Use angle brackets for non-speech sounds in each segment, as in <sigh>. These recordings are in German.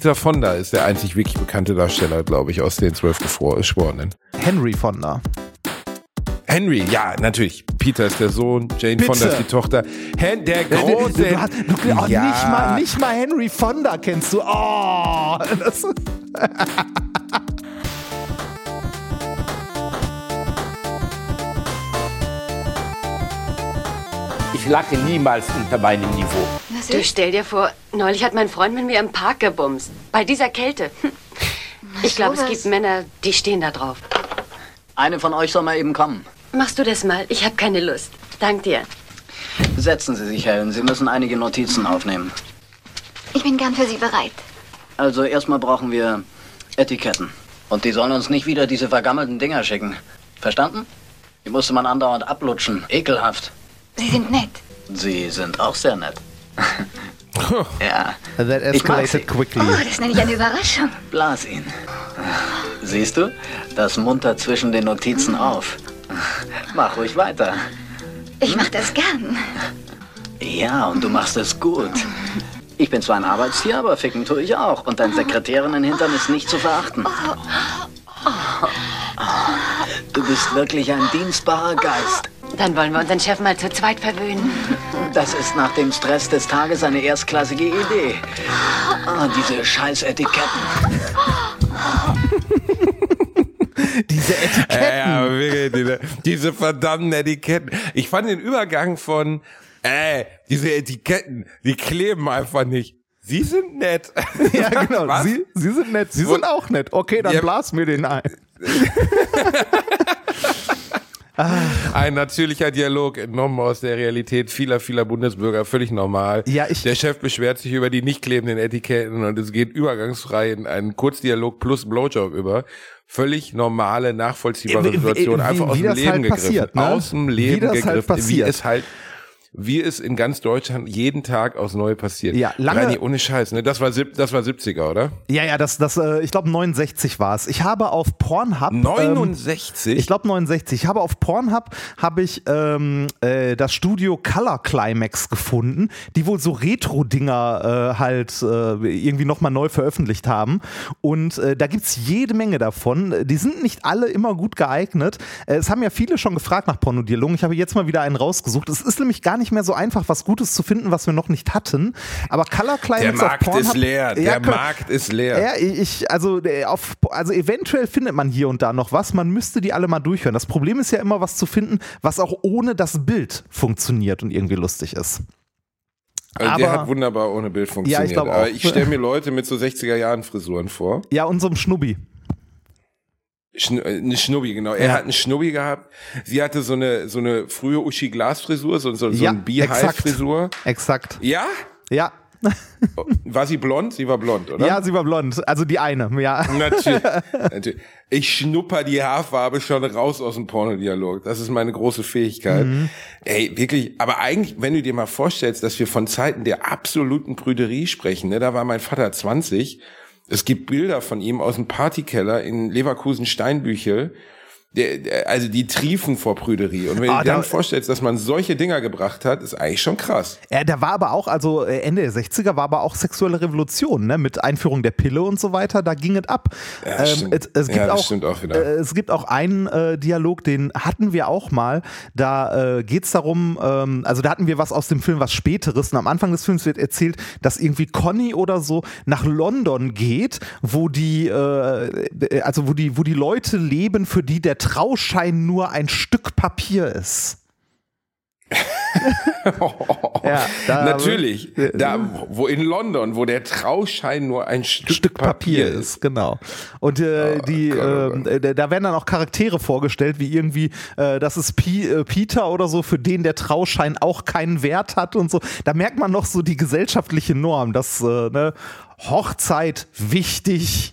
Peter Fonda ist der einzig wirklich bekannte Darsteller, glaube ich, aus den zwölf Geschworenen. Henry Fonda. Henry, ja, natürlich. Peter ist der Sohn, Jane Bitte. Fonda ist die Tochter. Hen, der große. Du, du, du, oh, Ja. nicht, mal, nicht mal Henry Fonda kennst du. Oh, das, Ich lache niemals unter meinem Niveau. Du stell dir vor, neulich hat mein Freund mit mir im Park gebumst. Bei dieser Kälte. Hm. Ich glaube, es gibt Männer, die stehen da drauf. Eine von euch soll mal eben kommen. Machst du das mal? Ich habe keine Lust. Dank dir. Setzen Sie sich, Helen. Sie müssen einige Notizen aufnehmen. Ich bin gern für Sie bereit. Also erstmal brauchen wir Etiketten. Und die sollen uns nicht wieder diese vergammelten Dinger schicken. Verstanden? Die musste man andauernd ablutschen. Ekelhaft. Sie sind nett. Sie sind auch sehr nett. Ja. that escalated quickly. Oh, das nenne ich eine Überraschung. Blas ihn. Siehst du? Das muntert zwischen den Notizen auf. Mach ruhig weiter. Ich mache das gern. Ja, und du machst es gut. Ich bin zwar ein Arbeitstier, aber ficken tue ich auch. Und dein Sekretärinnenhintern ist nicht zu verachten. Du bist wirklich ein dienstbarer Geist. Dann wollen wir unseren Chef mal zu zweit verwöhnen. Das ist nach dem Stress des Tages eine erstklassige Idee. Ah, diese scheiß Etiketten. <laughs> Diese Etiketten. Ja, ja, aber wirklich, diese, diese verdammten Etiketten. Ich fand den Übergang von, äh, diese Etiketten, die kleben einfach nicht. Sie sind nett. <laughs> Ja, genau. Was? Sie, Sie sind nett. Sie sind auch nett. Okay, dann Ja. blas mir den ein. <laughs> Ein natürlicher Dialog entnommen aus der Realität vieler, vieler Bundesbürger, völlig normal. Ja, ich- der Chef beschwert sich über die nicht klebenden Etiketten und es geht übergangsfrei in einen Kurzdialog plus Blowjob über. Völlig normale, nachvollziehbare Wie- wie- Situation, wie- einfach aus wie dem Leben halt gegriffen. passiert, ne? Aus dem Wie Leben halt gegriffen. wie passiert. es halt wie es in ganz Deutschland jeden Tag aufs Neue passiert. Ja, lange- Reini, ohne Scheiß, ne? Das war, das war 70er, oder? Ja, ja, das, das, äh, ich glaube 69 war es. Ich habe auf Pornhub. Ähm, 69? ich glaube 69. Ich habe auf Pornhub habe ich ähm, äh, das Studio Color Climax gefunden, die wohl so Retro-Dinger äh, halt äh, irgendwie nochmal neu veröffentlicht haben. Und äh, da gibt's jede Menge davon. Die sind nicht alle immer gut geeignet. Äh, es haben ja viele schon gefragt nach Pornodialogen. Ich habe jetzt mal wieder einen rausgesucht. Es ist nämlich gar nicht mehr so einfach, was Gutes zu finden, was wir noch nicht hatten. Aber Color Climax Der Markt ist leer. Ja, Der Markt ist leer. ja, ich, also, äh, auf, also eventuell findet man hier und da noch was. Man müsste die alle mal durchhören. Das Problem ist ja immer, was zu finden, was auch ohne das Bild funktioniert und irgendwie lustig ist. Also der aber- hat wunderbar ohne Bild funktioniert. Ja, ich. Aber ich stelle mir Leute mit so 60er Jahren Frisuren vor. Ja, unserem Schnubbi. Schn äh, eine Schnubbi, genau. Er Ja. hat einen Schnubbi gehabt. Sie hatte so eine, so eine frühe Uschi Glas Frisur, so, so, so Ja, ein Beehive-Frisur. Exakt. Ja? Ja. War sie blond? Sie war blond, oder? Ja, sie war blond. Also die eine, ja. Natürlich. <laughs> Natürlich. Ich schnupper die Haarfarbe schon raus aus dem Pornodialog. Das ist meine große Fähigkeit. Mhm. Ey, wirklich. Aber eigentlich, wenn du dir mal vorstellst, dass wir von Zeiten der absoluten Prüderie sprechen, ne, da war mein Vater 20. Es gibt Bilder von ihm aus dem Partykeller in Leverkusen-Steinbüchel. Der, der, also die triefen vor Prüderie. Und wenn Ah, du dir da- dann vorstellst, dass man solche Dinger gebracht hat, ist eigentlich schon krass. Ja, da war aber auch, also äh, Ende der 60er war aber auch sexuelle Revolution, ne? Mit Einführung der Pille und so weiter, da ging es ab. Ähm, Ja, stimmt. es, es gibt Ja, auch, auch. Äh, es gibt auch einen äh, Dialog, den hatten wir auch mal. Da äh, geht es darum, ähm, also da hatten wir was aus dem Film, was Späteres. Und am Anfang des Films wird erzählt, dass irgendwie Conny oder so nach London geht, wo die, äh, also wo die, wo die Leute leben, für die der Trauschein nur ein Stück Papier ist. <laughs> Ja, da- Natürlich. Da, wo in London, wo der Trauschein nur ein Stück, Stück Papier ist, genau. Und äh, Oh die, ähm, äh, da werden dann auch Charaktere vorgestellt, wie irgendwie, äh, das ist Pi, äh, Peter oder so, für den der Trauschein auch keinen Wert hat und so. Da merkt man noch so die gesellschaftliche Norm, dass äh, ne, Hochzeit wichtig,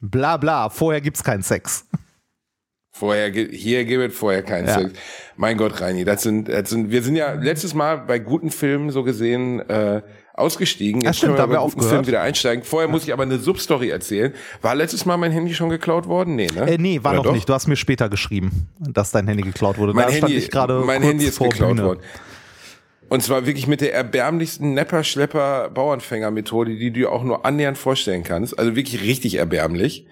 bla bla, vorher gibt's keinen Sex. Vorher, hier gibt es vorher keinen Ja. Sex. Mein Gott, Reini, das sind, das sind, wir sind ja letztes Mal bei guten Filmen so gesehen äh, ausgestiegen. Ja, stimmt, können wir bei guten. Filmen wieder einsteigen. Vorher muss ich aber eine Substory erzählen. War letztes Mal mein Handy schon geklaut worden? Nee, ne? Äh, nee, war Oder noch doch? nicht. Du hast mir später geschrieben, dass dein Handy geklaut wurde. Mein da stand Handy, ich gerade mein Handy ist geklaut Bühne. worden. Und zwar wirklich mit der erbärmlichsten Nepper-Schlepper-Bauernfänger-Methode, die du auch nur annähernd vorstellen kannst. Also wirklich richtig erbärmlich.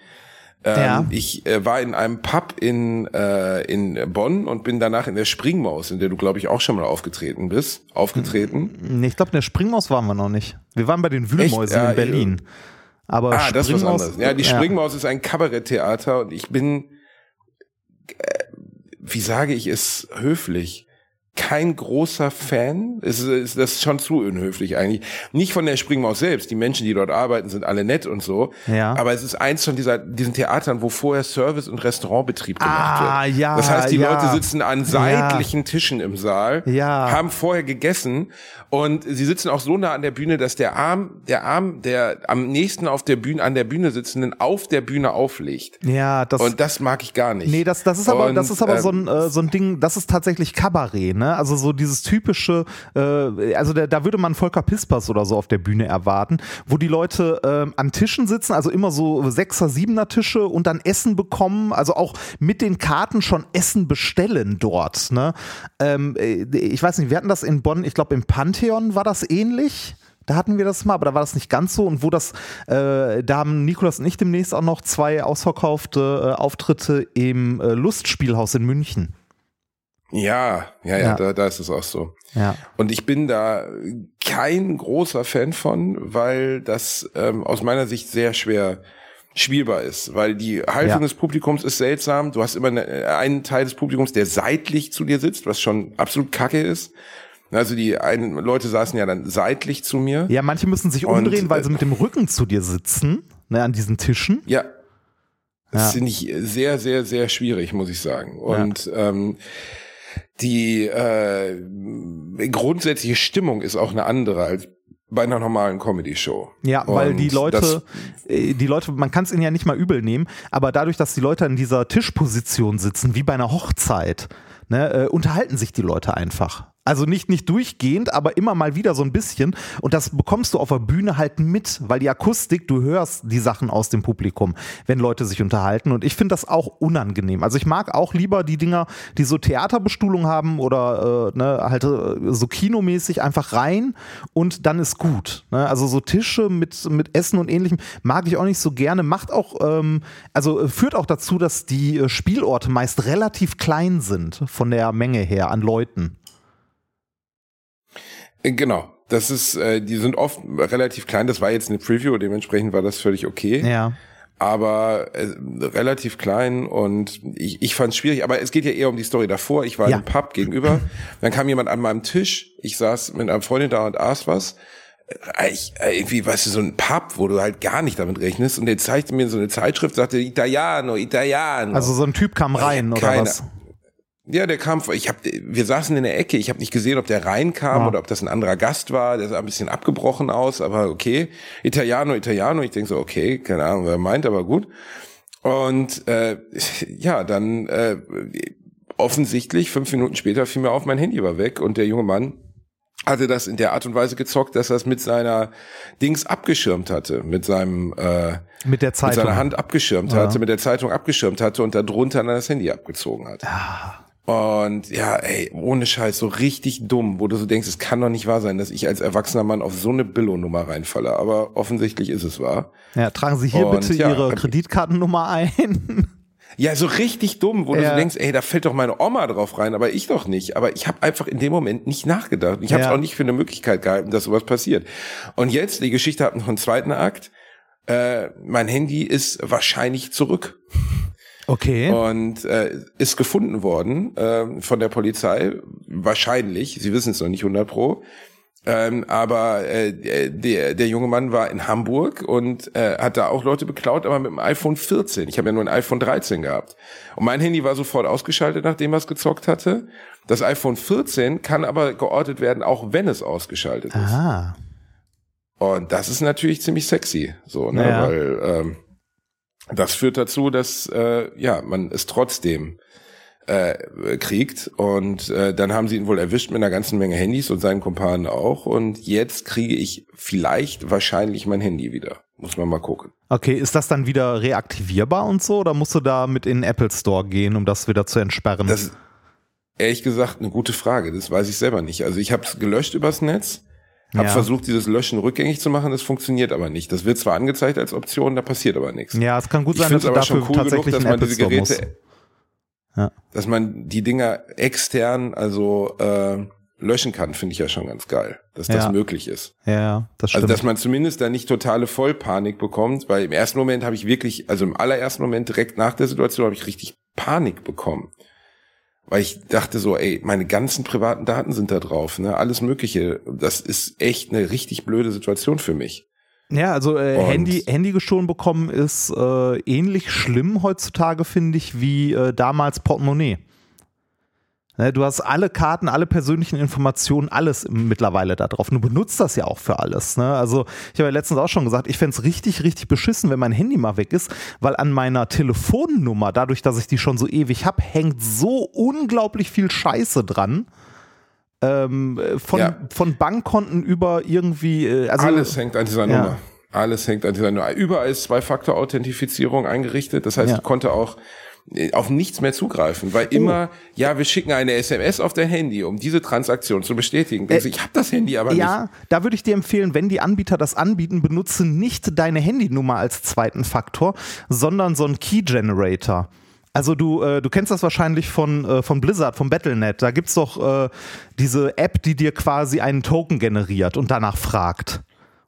Ähm, Ja. Ich äh, war in einem Pub in, äh, in Bonn und bin danach in der Springmaus, in der du, glaube ich, auch schon mal aufgetreten bist, aufgetreten. Nee, ich glaube, in der Springmaus waren wir noch nicht. Wir waren bei den Wühlmäusen Ja, in Berlin. Aber Ah, das ist was Springmaus- anderes. Ja, die Springmaus ist ein Kabaretttheater und ich bin, äh, wie sage ich es höflich, kein großer Fan. Es ist, das ist schon zu unhöflich eigentlich. Nicht von der Springmaus selbst. Die Menschen, die dort arbeiten, sind alle nett und so. Ja. Aber es ist eins von dieser, diesen Theatern, wo vorher Service- und Restaurantbetrieb gemacht Ah, wird. ja, Das heißt, die ja. Leute sitzen an seitlichen Tischen im Saal, Ja. haben vorher gegessen und sie sitzen auch so nah an der Bühne, dass der Arm, der Arm der am nächsten auf der Bühne, an der Bühne sitzenden auf der Bühne auflegt. Ja, das, Und das mag ich gar nicht. Nee, das, das ist aber, Und, das ist aber ähm, so, ein, äh, so ein Ding, das ist tatsächlich Kabarett, ne? Also so dieses typische, äh, also da, da würde man Volker Pispers oder so auf der Bühne erwarten, wo die Leute ähm, an Tischen sitzen, also immer so Sechser, Siebener Tische und dann Essen bekommen, also auch mit den Karten schon Essen bestellen dort, ne? Ähm, äh, ich weiß nicht, wir hatten das in Bonn, ich glaube im Pantheon war das ähnlich. Da hatten wir das mal, aber da war das nicht ganz so. Und wo das, äh, da haben Nikolas und ich demnächst auch noch zwei ausverkaufte äh, Auftritte im äh, Lustspielhaus in München. Ja, ja, ja, Ja. Da, da ist es auch so. Ja. Und ich bin da kein großer Fan von, weil das ähm, aus meiner Sicht sehr schwer spielbar ist, weil die Haltung Ja. des Publikums ist seltsam. Du hast immer eine, einen Teil des Publikums, der seitlich zu dir sitzt, was schon absolut kacke ist. Also die einen Leute saßen ja dann seitlich zu mir. Ja, manche müssen sich Und, umdrehen, weil äh, sie mit dem Rücken zu dir sitzen, ne, an diesen Tischen. Ja. Das Ja. finde ich sehr, sehr, sehr schwierig, muss ich sagen. Und ähm, die äh, grundsätzliche Stimmung ist auch eine andere als bei einer normalen Comedy-Show. Ja, weil Und die Leute, äh, die Leute, man kann es ihnen ja nicht mal übel nehmen, aber dadurch, dass die Leute in dieser Tischposition sitzen, wie bei einer Hochzeit, ne, äh, unterhalten sich die Leute einfach. Also nicht, nicht durchgehend, aber immer mal wieder so ein bisschen. Und das bekommst du auf der Bühne halt mit, weil die Akustik, du hörst die Sachen aus dem Publikum, wenn Leute sich unterhalten. Und ich finde das auch unangenehm. Also ich mag auch lieber die Dinger, die so Theaterbestuhlung haben oder äh, ne, halt äh, so kinomäßig einfach rein und dann ist gut. Ne? Also so Tische mit, mit Essen und ähnlichem mag ich auch nicht so gerne. Macht auch, ähm, also äh, führt auch dazu, dass die äh, Spielorte meist relativ klein sind von der Menge her an Leuten. Äh, Genau. Das ist, äh, die sind oft relativ klein. Das war jetzt eine Preview, dementsprechend war das völlig okay. Ja. aber äh, relativ klein und ich, ich fand es schwierig, aber es geht ja eher um die Story davor. Ich war Ja. im Pub gegenüber, dann kam jemand an meinem Tisch, ich saß mit einer Freundin da und aß was. Äh, Ich, äh, irgendwie, weißt du, so ein Pub, wo du halt gar nicht damit rechnest und der zeigte mir so eine Zeitschrift, sagte Italiano, Italiano. Also so ein Typ kam rein oder Keine- was? Ja, der kam, ich hab, wir saßen in der Ecke, ich habe nicht gesehen, ob der reinkam Ja. oder ob das ein anderer Gast war, der sah ein bisschen abgebrochen aus, aber okay. Italiano, Italiano, ich denk so, okay, keine Ahnung, wer er meint, aber gut. Und äh, ja, dann äh, offensichtlich, fünf Minuten später fiel mir auf, mein Handy war weg und der junge Mann hatte das in der Art und Weise gezockt, dass er es mit seiner Dings abgeschirmt hatte, mit seinem äh, Mit der mit Zeitung. seiner Hand abgeschirmt Ja. hatte, mit der Zeitung abgeschirmt hatte und darunter dann das Handy abgezogen hat. Und ja, ey, ohne Scheiß, so richtig dumm, wo du so denkst, es kann doch nicht wahr sein, dass ich als erwachsener Mann auf so eine Billo-Nummer reinfalle. Aber offensichtlich ist es wahr. Ja, tragen Sie hier Und bitte ja, Ihre Kreditkartennummer ein. <laughs> Ja, so richtig dumm, wo du Ja. so denkst, ey, da fällt doch meine Oma drauf rein, aber ich doch nicht. Aber ich habe einfach in dem Moment nicht nachgedacht. Ich habe es Ja. auch nicht für eine Möglichkeit gehalten, dass sowas passiert. Und jetzt, die Geschichte hat noch einen zweiten Akt. Äh, mein Handy ist wahrscheinlich zurück. Okay. und äh, ist gefunden worden äh, von der Polizei. Wahrscheinlich, sie wissen es noch nicht 100 pro. Ähm, aber äh, der, der junge Mann war in Hamburg und äh, hat da auch Leute beklaut, aber mit dem iPhone 14. Ich habe ja nur ein iPhone 13 gehabt. Und mein Handy war sofort ausgeschaltet, nachdem er es gezockt hatte. Das iPhone 14 kann aber geortet werden, auch wenn es ausgeschaltet ist. Ah. Und das ist natürlich ziemlich sexy, so, ne? Ja. Weil ähm, das führt dazu, dass äh, ja man es trotzdem äh, kriegt. Und äh, dann haben sie ihn wohl erwischt mit einer ganzen Menge Handys und seinen Kumpanen auch. Und jetzt kriege ich vielleicht wahrscheinlich mein Handy wieder. Muss man mal gucken. Okay, ist das dann wieder reaktivierbar und so oder musst du da mit in den Apple Store gehen, um das wieder zu entsperren? Das, ehrlich gesagt eine gute Frage. Das weiß ich selber nicht. Also ich habe es gelöscht übers Netz, habe Ja. versucht, dieses Löschen rückgängig zu machen. Das funktioniert aber nicht. Das wird zwar angezeigt als Option, da passiert aber nichts. Ja, es kann gut Ich sein, dass du aber dafür schon cool genug, tatsächlich dass einen man diese. Geräte, Ja. dass man die Dinger extern also äh, löschen kann, finde ich ja schon ganz geil, dass das Ja. möglich ist. Ja, ja, das stimmt. Also dass man zumindest da nicht totale Vollpanik bekommt, weil im ersten Moment habe ich wirklich, also im allerersten Moment direkt nach der Situation habe ich richtig Panik bekommen. Weil ich dachte so, ey, meine ganzen privaten Daten sind da drauf, ne, alles mögliche. Das ist echt eine richtig blöde Situation für mich. Ja, also äh, Handy, Handy gestohlen bekommen ist äh, ähnlich schlimm heutzutage, finde ich, wie äh, damals Portemonnaie. Ne, du hast alle Karten, alle persönlichen Informationen, alles mittlerweile da drauf. Du benutzt das ja auch für alles. Ne? Also ich habe ja letztens auch schon gesagt, ich fänd's richtig, richtig beschissen, wenn mein Handy mal weg ist, weil an meiner Telefonnummer, dadurch, dass ich die schon so ewig habe, hängt so unglaublich viel Scheiße dran. Ähm, äh, von, Ja. von Bankkonten über irgendwie, äh, also Alles hängt an dieser Ja. Nummer. Alles hängt an dieser Nummer. Überall ist Zwei-Faktor-Authentifizierung eingerichtet. Das heißt, Ja. ich konnte auch auf nichts mehr zugreifen, weil immer, ja, wir schicken eine SMS auf dein Handy, um diese Transaktion zu bestätigen. Du, ich habe das Handy aber nicht. Ja, da würde ich dir empfehlen, wenn die Anbieter das anbieten, benutze nicht deine Handynummer als zweiten Faktor, sondern so einen Key Generator. Also du, äh, du kennst das wahrscheinlich von, äh, von Blizzard, von Battle.net. Da gibt's doch äh, diese App, die dir quasi einen Token generiert und danach fragt.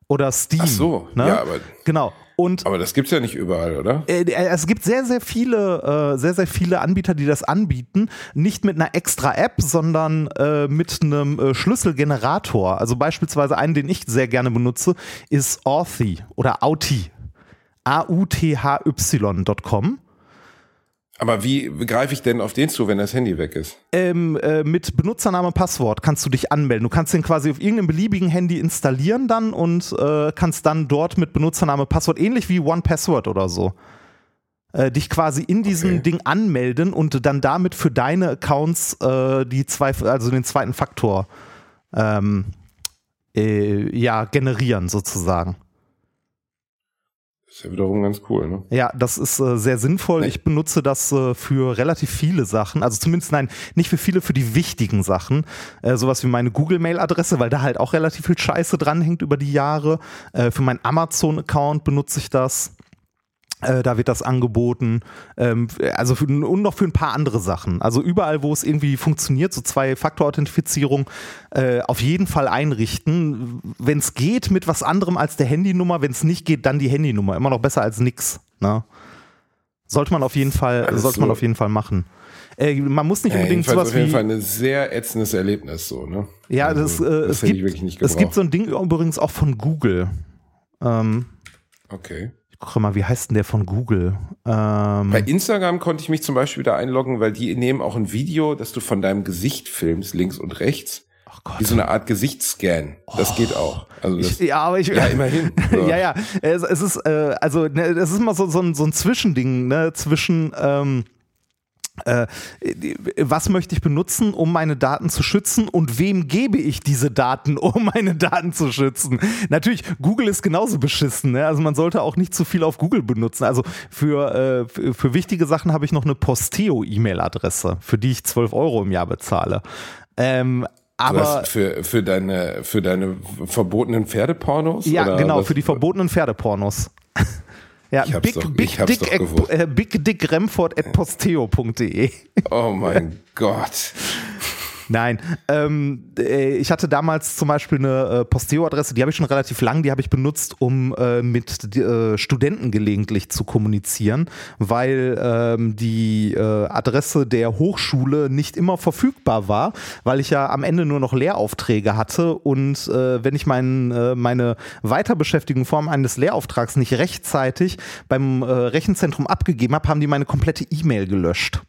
Oder Steam. Ach so, ne? ja, aber- Genau. Und Aber das gibt's ja nicht überall, oder? äh, es gibt sehr, sehr viele, äh, sehr, sehr viele Anbieter, die das anbieten. Nicht mit einer extra App, sondern äh, mit einem äh, Schlüsselgenerator. Also beispielsweise einen, den ich sehr gerne benutze, ist Authy oder Authi. A-U-T-H-Y.com. Aber wie greife ich denn auf den zu, wenn das Handy weg ist? Ähm, äh, mit Benutzername Passwort kannst du dich anmelden. Du kannst den quasi auf irgendeinem beliebigen Handy installieren dann und äh, kannst dann dort mit Benutzername Passwort, ähnlich wie One Password oder so, äh, dich quasi in diesem Okay. Ding anmelden und dann damit für deine Accounts äh, die zwei, also den zweiten Faktor ähm, äh, ja, generieren sozusagen. Das ist ja wiederum ganz cool, ne? Ja, das ist äh, sehr sinnvoll. Nee. Ich benutze das äh, für relativ viele Sachen. Also zumindest nein, nicht für viele, für die wichtigen Sachen. Äh, sowas wie meine Google-Mail-Adresse, weil da halt auch relativ viel Scheiße dranhängt über die Jahre. Äh, für meinen Amazon-Account benutze ich das. Äh, da wird das angeboten. Ähm, also für, und noch für ein paar andere Sachen. Also überall, wo es irgendwie funktioniert, so Zwei-Faktor-Authentifizierung, äh, auf jeden Fall einrichten. Wenn es geht, mit was anderem als der Handynummer. Wenn es nicht geht, dann die Handynummer. Immer noch besser als nix. Ne? Sollte man auf jeden Fall, Alles sollte man so. auf jeden Fall machen. Äh, man muss nicht Ja, unbedingt sowas auf jeden wie. Fall ein sehr ätzendes Erlebnis, so, ne? Ja, Also, das, äh, das es, gibt, wirklich nicht es gibt so ein Ding übrigens auch von Google. Ähm, Okay. Ich gucke mal, wie heißt denn der von Google? Ähm, Bei Instagram konnte ich mich zum Beispiel wieder einloggen, weil die nehmen auch ein Video, das du von deinem Gesicht filmst, links und rechts. Ach Gott. Wie so eine Art Gesichtsscan. Das geht auch. Also das, Ich, ja, aber ich. ja, immerhin. <laughs> So. ja, ja. Es, es ist, äh, also, ne, es ist immer so, so, ein, so ein Zwischending, ne, zwischen, ähm, äh, was möchte ich benutzen, um meine Daten zu schützen und wem gebe ich diese Daten, <laughs> um meine Daten zu schützen? Natürlich, Google ist genauso beschissen, ne? also man sollte auch nicht zu viel auf Google benutzen. Also für, äh, für, wichtige Sachen habe ich noch eine Posteo-E-Mail-Adresse, für die ich 12 Euro im Jahr bezahle. Ähm, Du aber hast für, für deine, für deine verbotenen Pferdepornos? Ja, genau, was? für die verbotenen Pferdepornos. Ja, big, doch- big, dick, doch at, gewusst. äh, big dick Remford at posteo.de. Oh mein <laughs> Gott. Nein, ähm, äh, ich hatte damals zum Beispiel eine äh, Posteo-Adresse, die habe ich schon relativ lang, die habe ich benutzt, um äh, mit äh, Studenten gelegentlich zu kommunizieren, weil ähm, die äh, Adresse der Hochschule nicht immer verfügbar war, weil ich ja am Ende nur noch Lehraufträge hatte und äh, wenn ich mein, äh, meine Weiterbeschäftigung in Form eines Lehrauftrags nicht rechtzeitig beim äh, Rechenzentrum abgegeben habe, haben die meine komplette E-Mail gelöscht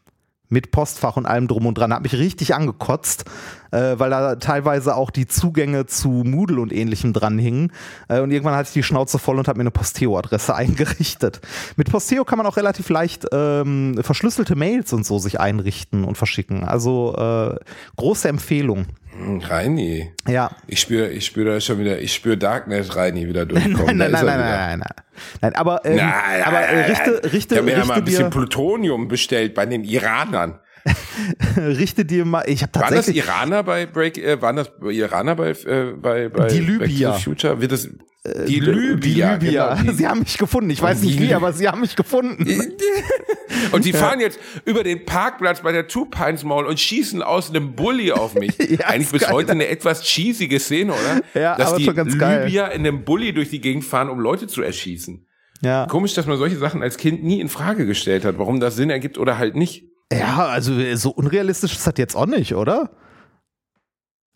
mit Postfach und allem drum und dran. Hat mich richtig angekotzt, äh, weil da teilweise auch die Zugänge zu Moodle und ähnlichem dran hingen. Äh, und irgendwann hatte ich die Schnauze voll und habe mir eine Posteo-Adresse <laughs> eingerichtet. Mit Posteo kann man auch relativ leicht ähm, verschlüsselte Mails und so sich einrichten und verschicken. Also äh, große Empfehlung. Reini. Ja. Ich spüre, ich spüre da schon wieder, ich spüre Darknet Reini wieder durchkommen. <laughs> Nein, nein, nein, nein, nein, nein, nein. Nein, aber, ähm, Nein, aber nein, äh, richte, richte, Ich habe mir ja mal richte ein bisschen Plutonium bestellt bei den Iranern. <laughs> Richte dir mal, ich habe Waren das tatsächlich Iraner bei Break, äh, waren das Iraner bei, äh, bei, bei Die Back Libyer. to the Future? Wird das, die die Libyer. Libyer. Genau, die- sie haben mich gefunden. Ich weiß nicht wie, aber sie haben mich gefunden. <laughs> Und die fahren jetzt über den Parkplatz bei der Two Pines Mall und schießen aus einem Bulli auf mich. <laughs> Ja, Eigentlich bis geil. heute eine etwas cheesige Szene, oder? Ja, Dass aber die schon ganz geil. Libyer in einem Bulli durch die Gegend fahren, um Leute zu erschießen. Ja. Komisch, dass man solche Sachen als Kind nie in Frage gestellt hat, warum das Sinn ergibt oder halt nicht. Ja, also so unrealistisch ist das jetzt auch nicht, oder?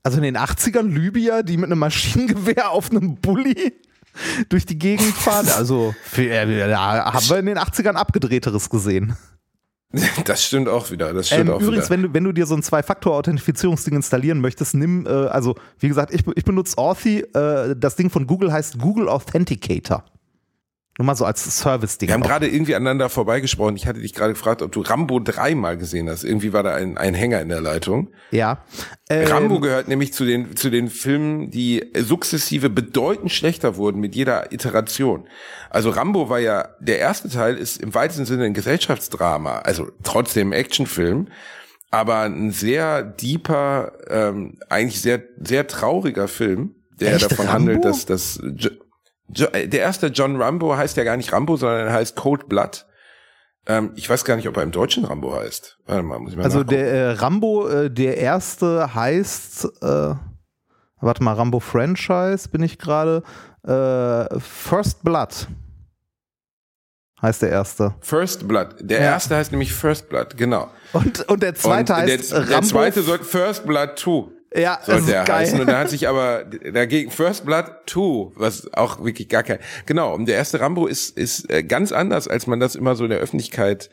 Also in den 80ern Libyer, die mit einem Maschinengewehr auf einem Bulli <laughs> durch die Gegend fahren. Also äh, da haben wir in den 80ern abgedrehteres gesehen. <laughs> Das stimmt auch wieder. Das stimmt Ähm, auch übrigens, wieder. wenn du, wenn du dir so ein Zwei-Faktor-Authentifizierungsding installieren möchtest, nimm, äh, also wie gesagt, ich, ich benutze Authy. Äh, das Ding von Google heißt Google Authenticator. Nur mal so als Service-Ding. Wir haben gerade irgendwie aneinander vorbeigesprochen. Ich hatte dich gerade gefragt, ob du Rambo dreimal gesehen hast. Irgendwie war da ein, ein Hänger in der Leitung. Ja. Ähm, Rambo gehört nämlich zu den, zu den Filmen, die sukzessive bedeutend schlechter wurden mit jeder Iteration. Also Rambo war ja, der erste Teil ist im weitesten Sinne ein Gesellschaftsdrama, also trotzdem Actionfilm, aber ein sehr deeper, ähm, eigentlich sehr, sehr trauriger Film, der Echt? davon Rambo? handelt, dass das, jo, jo, der erste John Rambo heißt ja gar nicht Rambo, sondern er heißt Cold Blood. Ähm, ich weiß gar nicht, ob er im Deutschen Rambo heißt. Warte mal, muss ich mal Also nachgucken. der äh, Rambo, äh, der erste heißt, äh, warte mal, Rambo Franchise bin ich gerade, äh, First Blood heißt der erste. First Blood. Der Ja. erste heißt nämlich First Blood, genau. Und, und der zweite und heißt der, Rambo. der zweite soll First Blood 2. ja, das Sollte ist er geil. heißen. Und da hat sich aber dagegen First Blood 2, was auch wirklich gar kein. Genau, und der erste Rambo ist, ist äh, ganz anders, als man das immer so in der Öffentlichkeit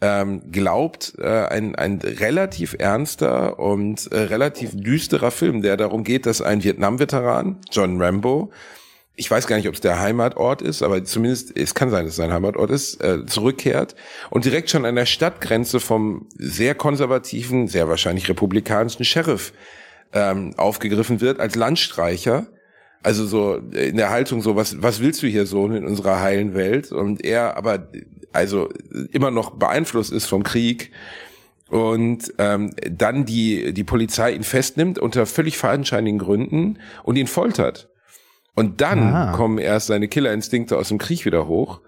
ähm, glaubt. Äh, ein, ein relativ ernster und äh, relativ düsterer Film, der darum geht, dass ein Vietnam-Veteran, John Rambo, ich weiß gar nicht, ob es der Heimatort ist, aber zumindest, es kann sein, dass es sein Heimatort ist, äh, zurückkehrt und direkt schon an der Stadtgrenze vom sehr konservativen, sehr wahrscheinlich republikanischen Sheriff ähm, aufgegriffen wird als Landstreicher. Also so in der Haltung so, was, was willst du hier so in unserer heilen Welt? Und er aber also immer noch beeinflusst ist vom Krieg und ähm, dann die, die Polizei ihn festnimmt unter völlig fadenscheinigen Gründen und ihn foltert. Und dann Ah. kommen erst seine Killerinstinkte aus dem Krieg wieder hoch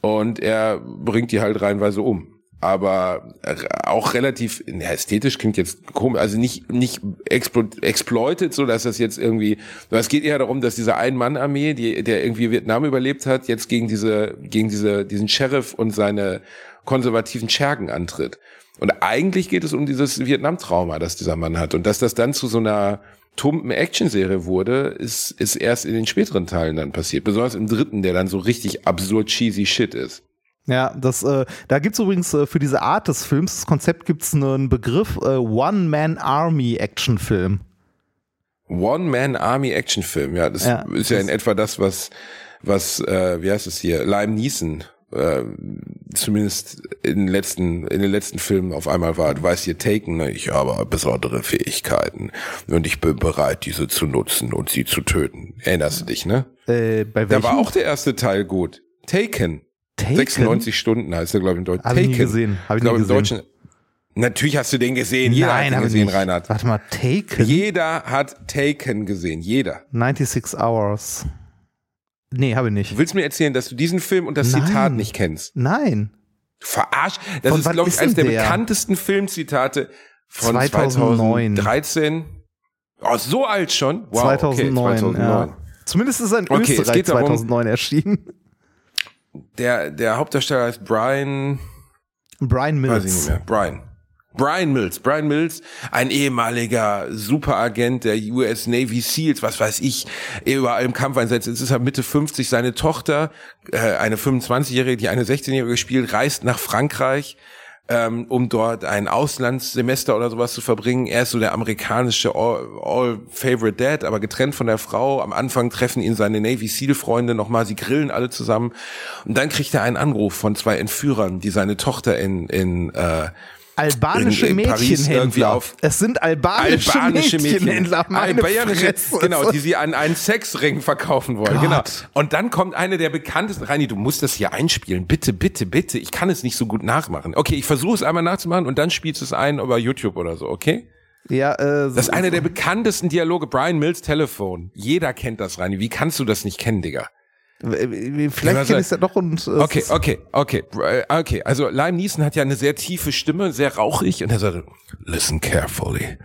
und er bringt die halt reinweise um. Aber äh, auch relativ, ja, ästhetisch klingt jetzt komisch, also nicht, nicht explo exploited, so dass das jetzt irgendwie, es geht eher darum, dass diese Ein-Mann-Armee, die, der irgendwie Vietnam überlebt hat, jetzt gegen diese, gegen diese, diesen Sheriff und seine konservativen Schergen antritt. Und eigentlich geht es um dieses Vietnam-Trauma, das dieser Mann hat. Und dass das dann zu so einer tumpen Actionserie wurde, ist, ist erst in den späteren Teilen dann passiert. Besonders im dritten, der dann so richtig absurd cheesy shit ist. Ja, das, äh, da gibt's übrigens äh, für diese Art des Films, das Konzept gibt's einen Begriff, äh, One-Man-Army-Action-Film. One-Man-Army-Actionfilm, ja, das Ja, ist ja in etwa das, was, was, äh, wie heißt es hier, Lime Neeson, äh, zumindest in den letzten, in den letzten Filmen auf einmal war. Du weißt hier Taken, ne? ich habe besondere Fähigkeiten und ich bin bereit, diese zu nutzen und sie zu töten. Erinnerst du dich, ne? Äh, bei Da welchem? war auch der erste Teil gut. Taken. Taken? 96 Stunden heißt er, glaube ich, im Deutschen. Hab ich nie gesehen. Hab ich glaube, nie im. Deutschen. Natürlich hast du den gesehen. Jeder hat den ich gesehen, nicht. Reinhard. Warte mal, Taken? Jeder hat Taken gesehen. Jeder. 96 Hours. Nee, habe ich nicht. Du willst mir erzählen, dass du diesen Film und das Nein. Zitat nicht kennst? Nein. Du verarsch. Das Von ist, glaube ich, eines der der? bekanntesten Filmzitate von 2009. 2013. Oh, so alt schon? Wow, 2009. Okay, 2009. Ja. Zumindest ist er in Okay, Österreich geht darum- 2009 erschienen. Der, der Hauptdarsteller heißt Brian, Brian weiß ich nicht Mills. mehr, Brian. Brian Mills. Brian Mills, ein ehemaliger Superagent der US Navy SEALs, was weiß ich, überall im Kampf einsetzt. Jetzt ist er Mitte 50. Seine Tochter, äh, eine 25-Jährige, die eine 16-Jährige spielt, reist nach Frankreich, ähm, um dort ein Auslandssemester oder sowas zu verbringen. Er ist so der amerikanische All, All Dad, aber getrennt von der Frau. Am Anfang treffen ihn seine Navy SEAL Freunde nochmal, sie grillen alle zusammen. Und dann kriegt er einen Anruf von zwei Entführern, die seine Tochter in, in, äh, Albanische in- in Mädchenhändler. auf- es sind albanische, albanische Mädchenhändler. Albanische, Fresse. genau, die sie an einen Sexring verkaufen wollen. Genau. Und dann kommt eine der bekanntesten. Reini, du musst das hier einspielen. Bitte, bitte, bitte. Ich kann es nicht so gut nachmachen. Okay, ich versuche es einmal nachzumachen und dann spielst du es ein über YouTube oder so, okay? Ja, äh, Das ist einer der bekanntesten Dialoge. Brian Mills Telefon. Jeder kennt das, Reini. Wie kannst du das nicht kennen, Digga? Vielleicht Ja, kenne ich es doch und äh, Okay, okay, okay, äh, okay. Also Lime Neeson hat ja eine sehr tiefe Stimme, sehr rauchig und er sagt, listen carefully.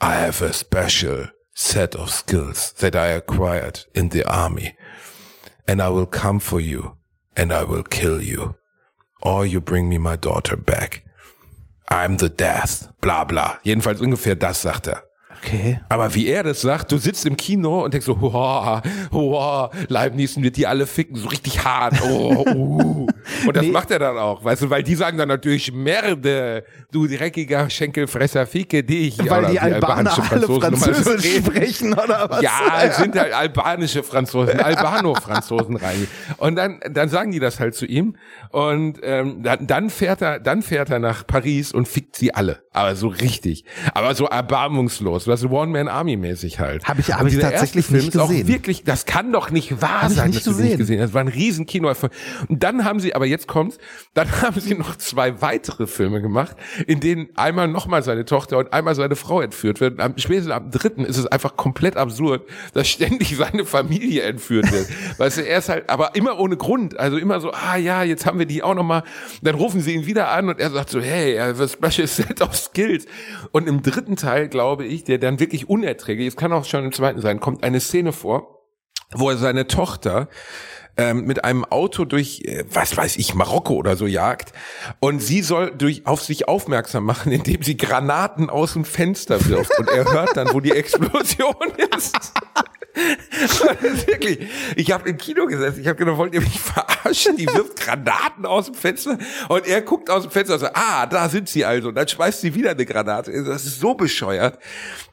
I have a special set of skills that I acquired in the army. And I will come for you and I will kill you. Or you bring me my daughter back. I'm the death. Bla bla. Jedenfalls ungefähr das sagt er. Okay. Aber wie er das sagt, du sitzt im Kino und denkst so, hoa, hoa, Neeson wird die alle ficken, so richtig hart. Oh, uh. Und das Nee. macht er dann auch, weißt du, weil die sagen dann natürlich, Merde, du dreckiger Schenkelfresser, ficke dich. Weil Oder die Albaner alle Franzosen immer so Französisch sprechen, oder was? Ja, es sind halt albanische Franzosen, Albano-Franzosen rein. Und dann, dann sagen die das halt zu ihm. Und ähm, dann, dann fährt er, dann fährt er nach Paris und fickt sie alle. Aber so richtig. Aber so erbarmungslos. Was One-Man-Army-mäßig halt. Hab ich- hab ich tatsächlich nicht ist auch gesehen. wirklich, das kann doch nicht wahr Hab ich sein, nicht dass du den nicht gesehen. gesehen hast. Das war ein riesen Kino. Und dann haben sie, aber jetzt kommt's, dann <laughs> haben sie noch zwei weitere Filme gemacht, in denen einmal nochmal seine Tochter und einmal seine Frau entführt wird. Und am, spätestens am dritten ist es einfach komplett absurd, dass ständig <laughs> seine Familie entführt wird. weißt du, er ist halt, aber immer ohne Grund. Also immer so, ah ja, jetzt haben wir die auch nochmal. Dann rufen sie ihn wieder an und er sagt so, hey, a special set of skills. Und im dritten Teil, glaube ich, der dann wirklich unerträglich, es kann auch schon im zweiten sein, kommt eine Szene vor, wo er seine Tochter ähm, mit einem Auto durch, äh, was weiß ich, Marokko oder so jagt. Und sie soll durch auf sich aufmerksam machen, <laughs> indem sie Granaten aus dem Fenster wirft. Und er hört dann, wo die Explosion <laughs> ist. Das <laughs> wirklich, ich habe im Kino gesessen, ich habe gedacht, wollt ihr mich verarschen? Die wirft <laughs> Granaten aus dem Fenster und er guckt aus dem Fenster und sagt, ah, da sind sie also. Und dann schmeißt sie wieder eine Granate. Das ist so bescheuert.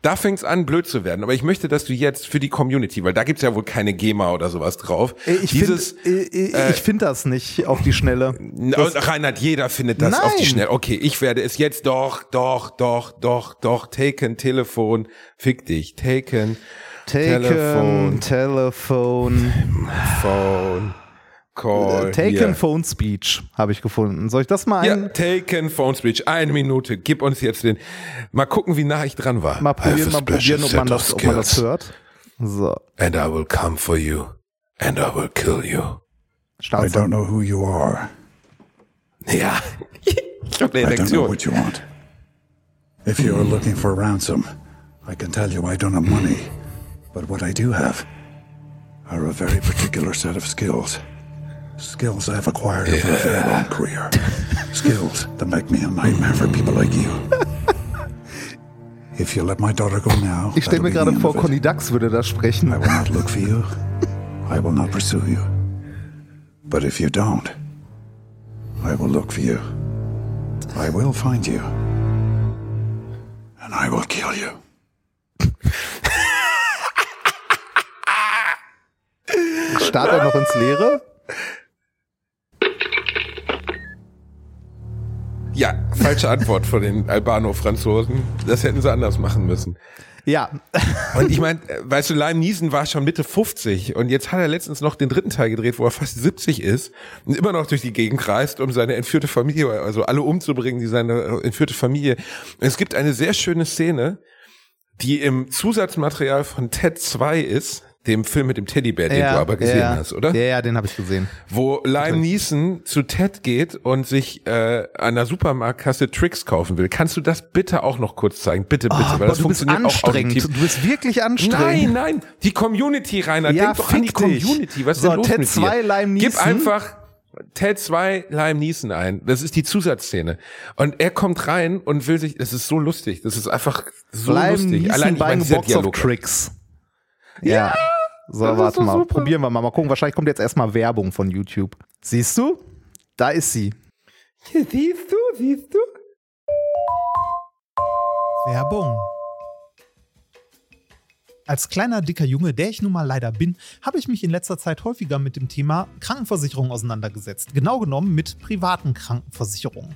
Da fängt's an, blöd zu werden. Aber ich möchte, dass du jetzt für die Community, weil da gibt's ja wohl keine GEMA oder sowas drauf. Äh, Ich finde dieses, äh, ich find das nicht auf die Schnelle. und Reinhard, jeder findet das auf die Nein. Schnelle. Okay, ich werde es jetzt doch, doch, doch, doch, doch, taken, Telefon, fick dich, taken, Taken, Telefon, Phone, Call, Taken hier. Phone Speech habe ich gefunden. Soll ich das mal Ja, ein, taken Phone Speech. Eine Minute. Gib uns jetzt den. Mal gucken, wie nah ich dran war. mal I probieren, mal probieren ob, man das, ob man das hört? So, And I will come for you. And I will kill you. I Start don't know who you are. Ja. Ich habe eine I don't know Erektion. what you want. If you're looking for ransom, I can tell you I don't have money. But what I do have are a very particular set of skills. Skills I've acquired over a very long career. Skills that make me a nightmare for people like you. If you let my daughter go now, Ich stelle mir that'll be gerade end vor, it. Conny Dax würde da sprechen. I will not look for you. I will not pursue you. But if you don't, I will look for you. I will find you. And I will kill you. Start er noch ins Leere? Ja, falsche Antwort von den Albano-Franzosen. Das hätten sie anders machen müssen. Ja, Und ich meine, weißt du, Lime Neeson war schon Mitte 50 und jetzt hat er letztens noch den dritten Teil gedreht, wo er fast 70 ist und immer noch durch die Gegend reist, um seine entführte Familie, also alle umzubringen, die seine entführte Familie. Es gibt eine sehr schöne Szene, die im Zusatzmaterial von Ted 2 ist, dem Film mit dem Teddybär, den du aber gesehen ja, hast, oder? Ja, ja, den habe ich gesehen. Wo Lime Neeson zu Ted geht und sich äh, an der Supermarktkasse Tricks kaufen will. Kannst du das bitte auch noch kurz zeigen? Bitte, bitte, Oh, weil das funktioniert auch auditiv. Du bist wirklich Nein, anstrengend. nein, die Community, Rainer. Ja, Denk doch an die dich. Community. Was ist So, denn los Ted mit 2 dir? Lime Gib Neeson. einfach Ted 2 Lime Neeson ein. Das ist die Zusatzszene. Und er kommt rein und will sich, das ist so lustig. Das ist einfach so Lime lustig. Neeson Allein, ich buying meine, Box of Dialog. Tricks. Ja. So, das ist warte mal. super. Probieren wir mal. Mal gucken. Wahrscheinlich kommt jetzt erstmal Werbung von YouTube. Siehst du? Da ist sie. <laughs> Siehst du, siehst du? Werbung. Als kleiner, dicker Junge, der ich nun mal leider bin, habe ich mich in letzter Zeit häufiger mit dem Thema Krankenversicherung auseinandergesetzt. Genau genommen mit privaten Krankenversicherungen.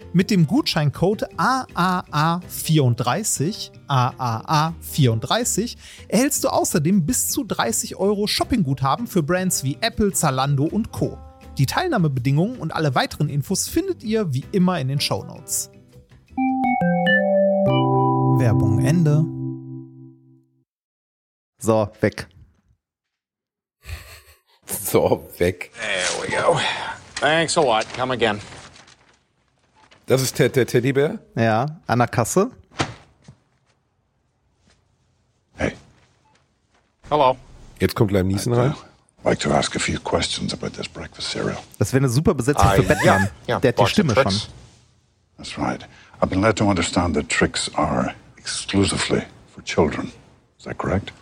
Mit dem Gutscheincode AAA34, AAA34, erhältst du außerdem bis zu 30 Euro Shoppingguthaben für Brands wie Apple, Zalando und Co. Die Teilnahmebedingungen und alle weiteren Infos findet ihr wie immer in den Shownotes. Werbung Ende. So, weg. So, weg. There we go. Thanks a lot. Come again. Das ist der, der Teddybär? Ja, an der Kasse. Hey, Hello. Jetzt kommt Liam Neeson rein. like to ask a few questions about this breakfast cereal. Das wäre eine super Besetzung Ah, für ja, Batman. ja, Der hat die Stimme schon. That's right. I've been led to understand that tricks are exclusively for children. Is that correct?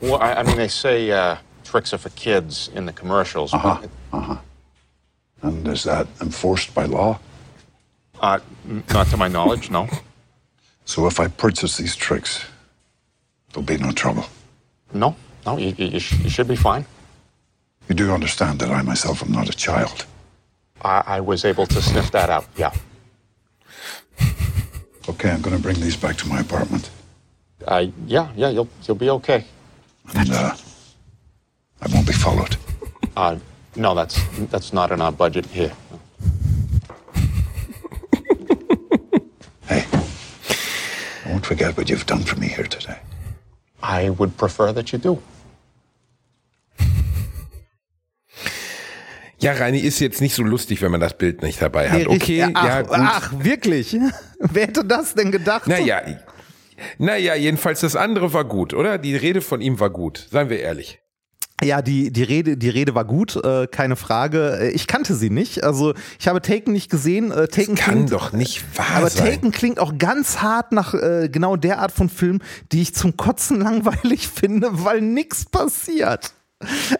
Well, I, I mean, they say uh, tricks are for kids in the commercials. Uh-huh. but- Uh-huh. And is that enforced by law? Uh, n- not to my knowledge, no. So if I purchase these tricks, there'll be no trouble. No, no, you, you, you sh- you should be fine. You do understand that I myself am not a child. I, I was able to sniff that out, yeah. Okay, I'm going to bring these back to my apartment. Uh, yeah, yeah, you'll, you'll be okay. And uh, I won't be followed. Uh, no, that's, that's not in our budget here. I won't forget what you've done for me here today. I would prefer that you do. Ja, Reini ist jetzt nicht so lustig, wenn man das Bild nicht dabei hat. Nee. Okay, ach, ja, gut. ach, wirklich? <laughs> Wer hätte das denn gedacht? Naja, naja, jedenfalls das andere war gut, oder? Die Rede von ihm war gut, seien wir ehrlich. Ja, die, die, Rede, die Rede war gut, äh, keine Frage. Äh, Ich kannte sie nicht. Also ich habe Taken nicht gesehen. Äh, Taken Kann klingt, doch nicht wahr aber sein. Taken klingt auch ganz hart nach äh, genau der Art von Film, die ich zum Kotzen <laughs> langweilig finde, weil nichts passiert.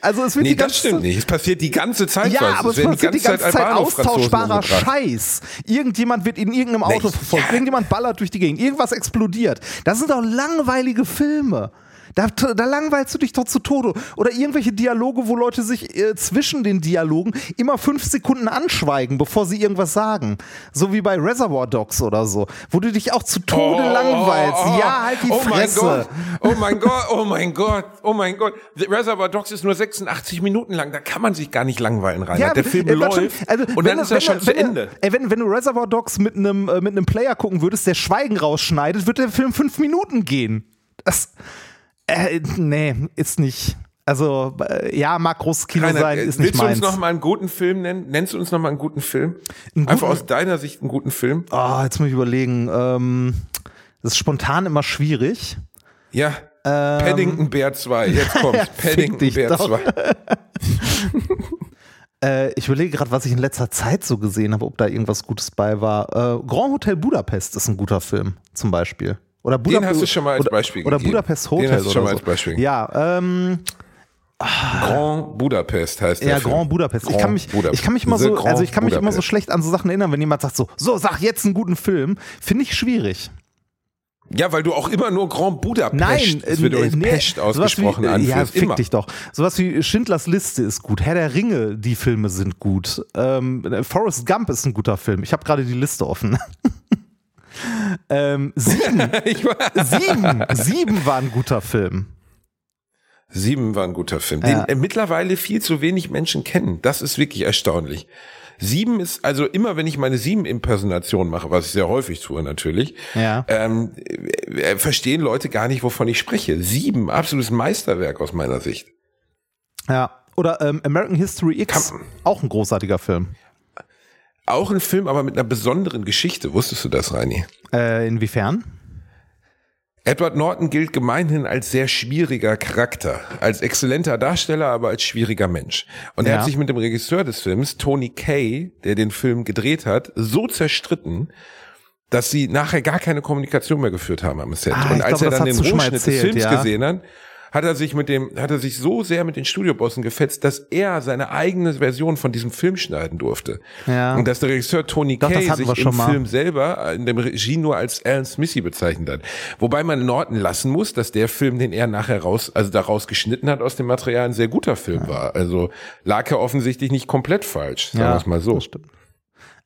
Also es wird Nee, die das ganze stimmt nicht. Es passiert die ganze Zeit Ja, was. aber es werden passiert die ganze Zeit Albano-Franzosen austauschbarer. Scheiß. Irgendjemand wird in irgendeinem Auto Nee, verfolgt, ja. irgendjemand ballert durch die Gegend, irgendwas explodiert. Das sind doch langweilige Filme. Da, da langweilst du dich doch zu Tode. Oder irgendwelche Dialoge, wo Leute sich äh, zwischen den Dialogen immer fünf Sekunden anschweigen, bevor sie irgendwas sagen. So wie bei Reservoir Dogs oder so, wo du dich auch zu Tode langweilst. ja, halt die oh Fresse. Mein Gott, oh mein Gott, oh mein Gott, oh mein Gott. The Reservoir Dogs ist nur 86 Minuten lang, da kann man sich gar nicht langweilen, Reinhard. Der Film äh, läuft schon, also, und wenn dann du- ist er wenn schon du- zu wenn du- Ende. Ey, wenn, wenn du Reservoir Dogs mit einem äh, mit einem Player gucken würdest, der Schweigen rausschneidet, wird der Film fünf Minuten gehen. Das, äh, nee, ist nicht. Also, äh, ja, mag großes Kino Reinhard, sein, äh, ist willst nicht du meins. uns noch mal einen guten Film nennen? Nennst du uns noch mal einen guten Film? Einen Einfach guten- aus deiner Sicht einen guten Film? oh, jetzt muss ich überlegen. Ähm, das ist spontan immer schwierig. Ja. Paddington Bear 2, jetzt kommt's. Ähm. Paddington Bear <laughs> doch. 2. <laughs> Äh, ich überlege gerade, was ich in letzter Zeit so gesehen habe, ob da irgendwas Gutes bei war. Äh, Grand Hotel Budapest ist ein guter Film, zum Beispiel. Oder Den Budapest, hast du schon mal als oder, Beispiel Oder gegeben. Budapest Den Hotel hast du schon oder mal so. als Beispiel. Ja, ähm, Grand Budapest heißt der Ja, Film. Grand Budapest. ich Grand kann mich, Budapest. ich kann mich immer so, also ich kann mich immer so Budapest. schlecht an so Sachen erinnern, wenn jemand sagt so, so sag jetzt einen guten Film, finde ich schwierig. Ja, weil du auch immer nur Grand Budapest. Nein, es wird äh, übrigens nee, Pest ausgesprochen wie, Ja, fick immer. dich doch. Sowas wie Schindlers Liste ist gut. Herr der Ringe, die Filme sind gut. Ähm, Forrest Gump ist ein guter Film. Ich habe gerade die Liste offen. <laughs> ähm, sieben, <laughs> sieben, sieben war ein guter Film. Sieben war ein guter Film, den äh, mittlerweile viel zu wenig Menschen kennen. Das ist wirklich erstaunlich. Sieben ist, also immer wenn ich meine Sieben-Impersonation mache, was ich sehr häufig tue natürlich, Ja. ähm, äh, verstehen Leute gar nicht, wovon ich spreche. Sieben, absolutes Meisterwerk aus meiner Sicht. Ja. Oder ähm, American History X, Kann- auch ein großartiger Film. Auch ein Film, aber mit einer besonderen Geschichte. Wusstest du das, Reini? Äh, inwiefern? Edward Norton gilt gemeinhin als sehr schwieriger Charakter, als exzellenter Darsteller, aber als schwieriger Mensch. Und er Ja. hat sich mit dem Regisseur des Films, Tony Kay, der den Film gedreht hat, so zerstritten, dass sie nachher gar keine Kommunikation mehr geführt haben am Set. Ah, Und als glaube, er dann den Rohschnitt des erzählt, Films ja. gesehen hat, hat er sich mit dem, hat er sich so sehr mit den Studiobossen gefetzt, dass er seine eigene Version von diesem Film schneiden durfte. Ja. Und dass der Regisseur Tony Doch, Kay sich im mal. Film selber in dem Regie nur als Alan Smithy bezeichnet hat. Wobei man Norton lassen muss, dass der Film, den er nachher raus, also daraus geschnitten hat aus dem Material, ein sehr guter Film war. Also lag er offensichtlich nicht komplett falsch, sagen wir es mal so. das stimmt.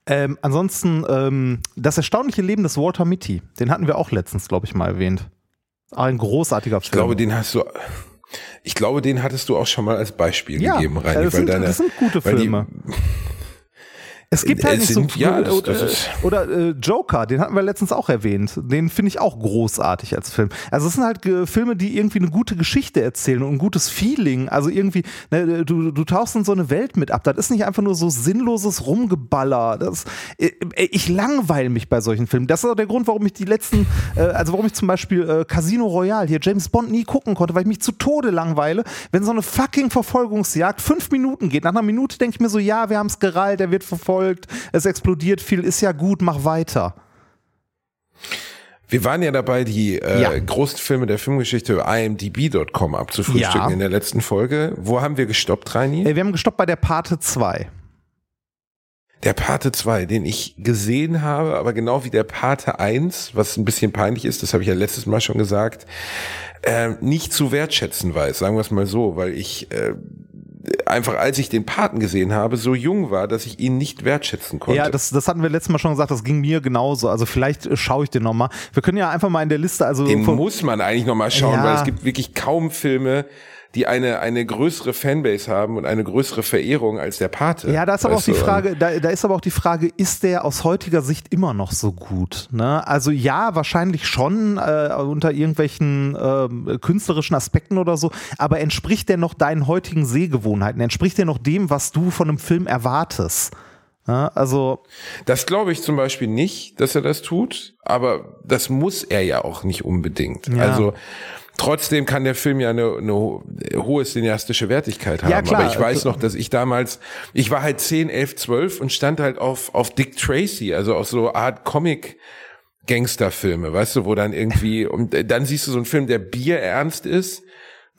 Ähm, ansonsten, ähm, das erstaunliche Leben des Walter Mitty, den hatten wir auch letztens, glaube ich, mal erwähnt. Auch ein großartiger Film. Ich glaube, den hast du, ich glaube, den hattest du auch schon mal als Beispiel ja, gegeben, Reini, das, weil sind, deine, das sind gute weil die- Filme. Es gibt halt nicht sind- so ja, oder, das- das oder, oder äh, Joker, den hatten wir letztens auch erwähnt. Den finde ich auch großartig als Film. Also es sind halt äh, Filme, die irgendwie eine gute Geschichte erzählen und ein gutes Feeling. Also irgendwie, ne, du, du tauchst in so eine Welt mit ab. Das ist nicht einfach nur so sinnloses Rumgeballer. Das, äh, äh, ich langweile mich bei solchen Filmen. Das ist auch der Grund, warum ich die letzten, äh, also warum ich zum Beispiel äh, Casino Royale hier James Bond nie gucken konnte, weil ich mich zu Tode langweile, wenn so eine fucking Verfolgungsjagd fünf Minuten geht. Nach einer Minute denke ich mir so, ja, wir haben es gereilt, er wird verfolgt, es explodiert viel, ist ja gut, mach weiter. Wir waren ja dabei, die äh, Ja. großen Filme der Filmgeschichte über imdb.com abzufrühstücken Ja. in der letzten Folge. Wo haben wir gestoppt, Reini? Wir haben gestoppt bei der Pate 2. Der Pate 2, den ich gesehen habe, aber genau wie der Pate 1, was ein bisschen peinlich ist, das habe ich ja letztes Mal schon gesagt, äh, nicht zu wertschätzen weiß, sagen wir es mal so, weil ich äh, einfach, als ich den Paten gesehen habe, so jung war, dass ich ihn nicht wertschätzen konnte. Ja, das, das hatten wir letztes Mal schon gesagt, das ging mir genauso. Also vielleicht äh, schaue ich den nochmal. Wir können ja einfach mal in der Liste, also Den muss man eigentlich noch mal schauen, Ja. weil es gibt wirklich kaum Filme, die eine, eine größere Fanbase haben und eine größere Verehrung als der Pate. Ja, da ist aber auch die? Frage, da, da ist aber auch die Frage, ist der aus heutiger Sicht immer noch so gut? Ne? Also ja, wahrscheinlich schon äh, unter irgendwelchen ähm, künstlerischen Aspekten oder so, aber entspricht der noch deinen heutigen Sehgewohnheiten? Entspricht der noch dem, was du von einem Film erwartest? Ja, also Das glaube ich zum Beispiel nicht, dass er das tut, aber das muss er ja auch nicht unbedingt. Ja. Also trotzdem kann der Film ja eine, eine ho- hohe cineastische Wertigkeit haben. Ja, klar. aber ich weiß noch, dass ich damals, ich war halt 10, 11, 12 und stand halt auf, auf Dick Tracy, also auf so Art Comic. Gangsterfilme, weißt du, wo dann irgendwie, <laughs> und äh, dann siehst du so einen Film, der bierernst ist,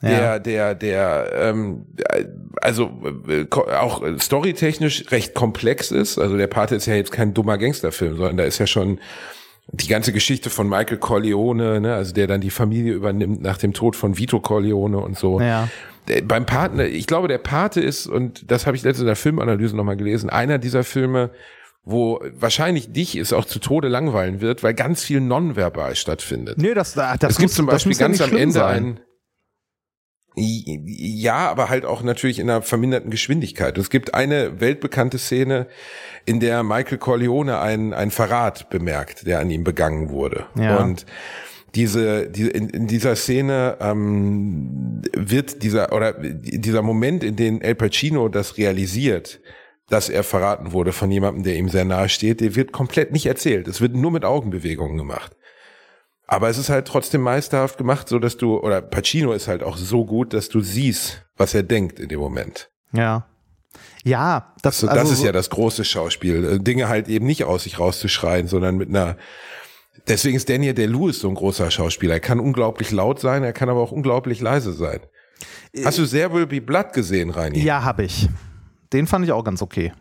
der, der, der, ähm, äh, also äh, auch äh, storytechnisch recht komplex ist. Also der Pate ist ja jetzt kein dummer Gangsterfilm, sondern da ist ja schon die ganze Geschichte von Michael Corleone, ne, also der dann die Familie übernimmt nach dem Tod von Vito Corleone und so. Ja. Beim Partner, ich glaube, der Pate ist, und das habe ich letztens in der Filmanalyse nochmal gelesen, einer dieser Filme, wo wahrscheinlich dich es auch zu Tode langweilen wird, weil ganz viel nonverbal stattfindet. nee, das, ah, das es gibt muss, zum das Beispiel muss ja ganz nicht am Ende sein. ein. Ja, aber halt auch natürlich in einer verminderten Geschwindigkeit. Es gibt eine weltbekannte Szene, in der Michael Corleone einen, einen Verrat bemerkt, der an ihm begangen wurde. Ja. Und diese, die, in, in dieser Szene ähm, wird dieser oder dieser Moment, in dem El Pacino das realisiert, dass er verraten wurde von jemandem, der ihm sehr nahe steht, der wird komplett nicht erzählt. Es wird nur mit Augenbewegungen gemacht. Aber es ist halt trotzdem meisterhaft gemacht, so dass du, oder Pacino ist halt auch so gut, dass du siehst, was er denkt in dem Moment. Ja. Ja, das, So, also das ist so- ja das große Schauspiel. Äh, Dinge halt eben nicht aus sich rauszuschreien, sondern mit einer, deswegen ist Daniel Day-Lewis so ein großer Schauspieler. Er kann unglaublich laut sein, er kann aber auch unglaublich leise sein. Hast du There Will Be Blood gesehen, Reini? Äh, Ja, habe ich. Den fand ich auch ganz okay.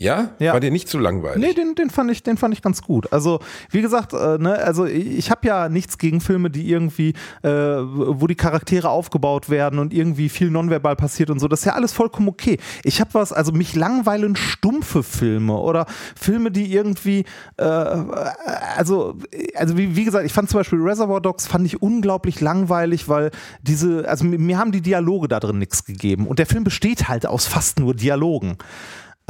Ja? Ja. War dir nicht zu langweilig? Nee, den, den, fand ich, den fand ich ganz gut. Also, wie gesagt, äh, ne, also ich, habe ja nichts gegen Filme, die irgendwie, äh, wo die Charaktere aufgebaut werden und irgendwie viel nonverbal passiert und so. Das ist ja alles vollkommen okay. Ich habe was, also mich langweilen stumpfe Filme oder Filme, die irgendwie, äh, also, also wie, wie gesagt, ich fand zum Beispiel Reservoir Dogs fand ich unglaublich langweilig, weil diese, also mir haben die Dialoge da drin nichts gegeben und der Film besteht halt aus fast nur Dialogen.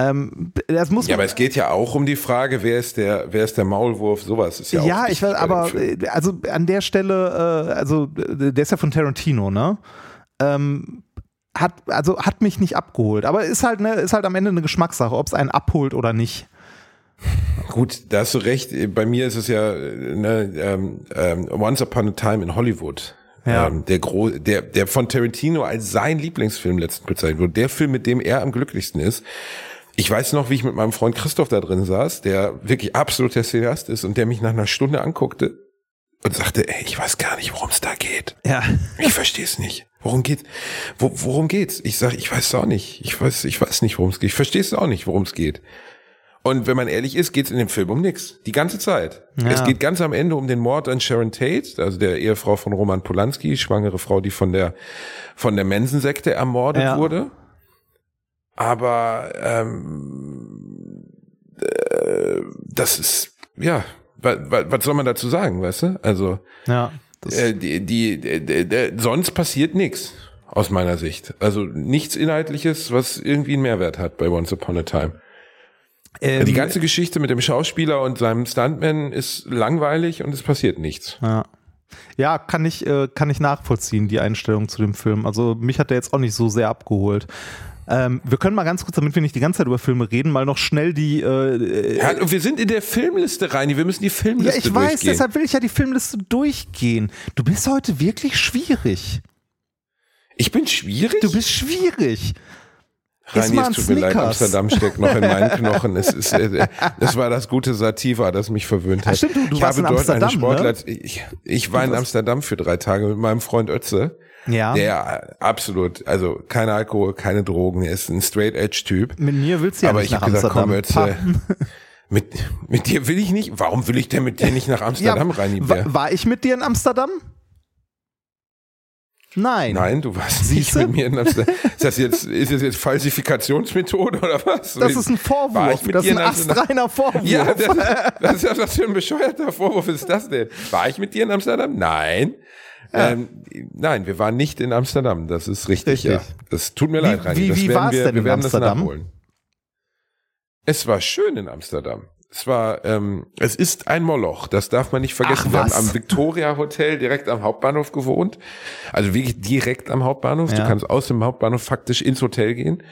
Ähm, das muss Ja, aber es geht ja auch um die Frage, wer ist der, wer ist der Maulwurf, sowas ist ja, ja, auch ich wichtig weiß, aber äh, also an der Stelle, äh, also äh, der ist ja von Tarantino, ne? Ähm, hat also hat mich nicht abgeholt, aber ist halt ne, ist halt am Ende eine Geschmackssache, ob es einen abholt oder nicht. Gut, da hast du recht. Bei mir ist es ja ne, ähm, ähm, Once Upon a Time in Hollywood. Ja. Ähm, der, Gro der, der von Tarantino als sein Lieblingsfilm letztens bezeichnet wurde. Der Film, mit dem er am glücklichsten ist. Ich weiß noch, wie ich mit meinem Freund Christoph da drin saß, der wirklich absoluter Cineast ist und der mich nach einer Stunde anguckte und sagte, ey, ich weiß gar nicht, worum es da geht. Ja. Ich verstehe es nicht. Worum geht? Wo, worum geht's? Ich sag, ich weiß es auch nicht. Ich weiß, ich weiß nicht, worum es geht. Ich verstehe es auch nicht, worum es geht. Und wenn man ehrlich ist, geht's in dem Film um nix. Die ganze Zeit. Ja. Es geht ganz am Ende um den Mord an Sharon Tate, also der Ehefrau von Roman Polanski, schwangere Frau, die von der von der Mensensekte ermordet Ja. wurde. Aber ähm, äh, das ist ja, was, was soll man dazu sagen, weißt du? Also Ja. Äh, die, die, die, die, sonst passiert nichts aus meiner Sicht. Also nichts Inhaltliches, was irgendwie einen Mehrwert hat bei Once Upon a Time. ähm, die ganze Geschichte mit dem Schauspieler und seinem Stuntman ist langweilig und es passiert nichts. ja. Ja, kann ich, äh, kann ich nachvollziehen, die Einstellung zu dem Film. Also mich hat der jetzt auch nicht so sehr abgeholt. Ähm, wir können mal ganz kurz, damit wir nicht die ganze Zeit über Filme reden, mal noch schnell die. Äh, Ja, und wir sind in der Filmliste rein. Wir müssen die ja, Filmliste ich weiß, durchgehen. deshalb will ich ja die Filmliste durchgehen. Du bist heute wirklich schwierig. ich bin schwierig. Du bist schwierig. Reini, es tut mir leid. Amsterdam steckt noch in meinen Knochen. Es, ist, äh, es war das gute Sativa, das mich verwöhnt hat. Ah, stimmt, du- du ich warst habe in dort eine Amsterdam, ne? Sportler, ich, ich war in Amsterdam für drei Tage mit meinem Freund Ötze. Ja. Der absolut, also kein Alkohol, keine Drogen, er ist ein Straight Edge Typ. Mit mir willst du ja Aber nicht ich nach habe gesagt, komm Amsterdam. Ötze, mit, mit dir will ich nicht. Warum will ich denn mit dir nicht nach <laughs> Amsterdam rein? wa war ich mit dir in Amsterdam? Nein. Nein, du warst nicht Siehste? mit mir in Amsterdam. Ist das jetzt, ist das jetzt Falsifikationsmethode oder was? Das ist ein War Vorwurf. Das ist ein astreiner Vorwurf. Ja, das, das ist ja was für ein bescheuerter Vorwurf ist das denn? War ich mit dir in Amsterdam? Nein. Ähm, nein, wir waren nicht in Amsterdam. Das ist richtig, Richtig. ja. Das tut mir leid, Rani. wie- wie war's wir, denn wir in Amsterdam? Es war schön in Amsterdam. Es war, ähm, es ist ein Moloch, das darf man nicht vergessen. Ach, wir haben am Victoria Hotel direkt am Hauptbahnhof gewohnt. Also wirklich direkt am Hauptbahnhof. Ja. Du kannst aus dem Hauptbahnhof faktisch ins Hotel gehen.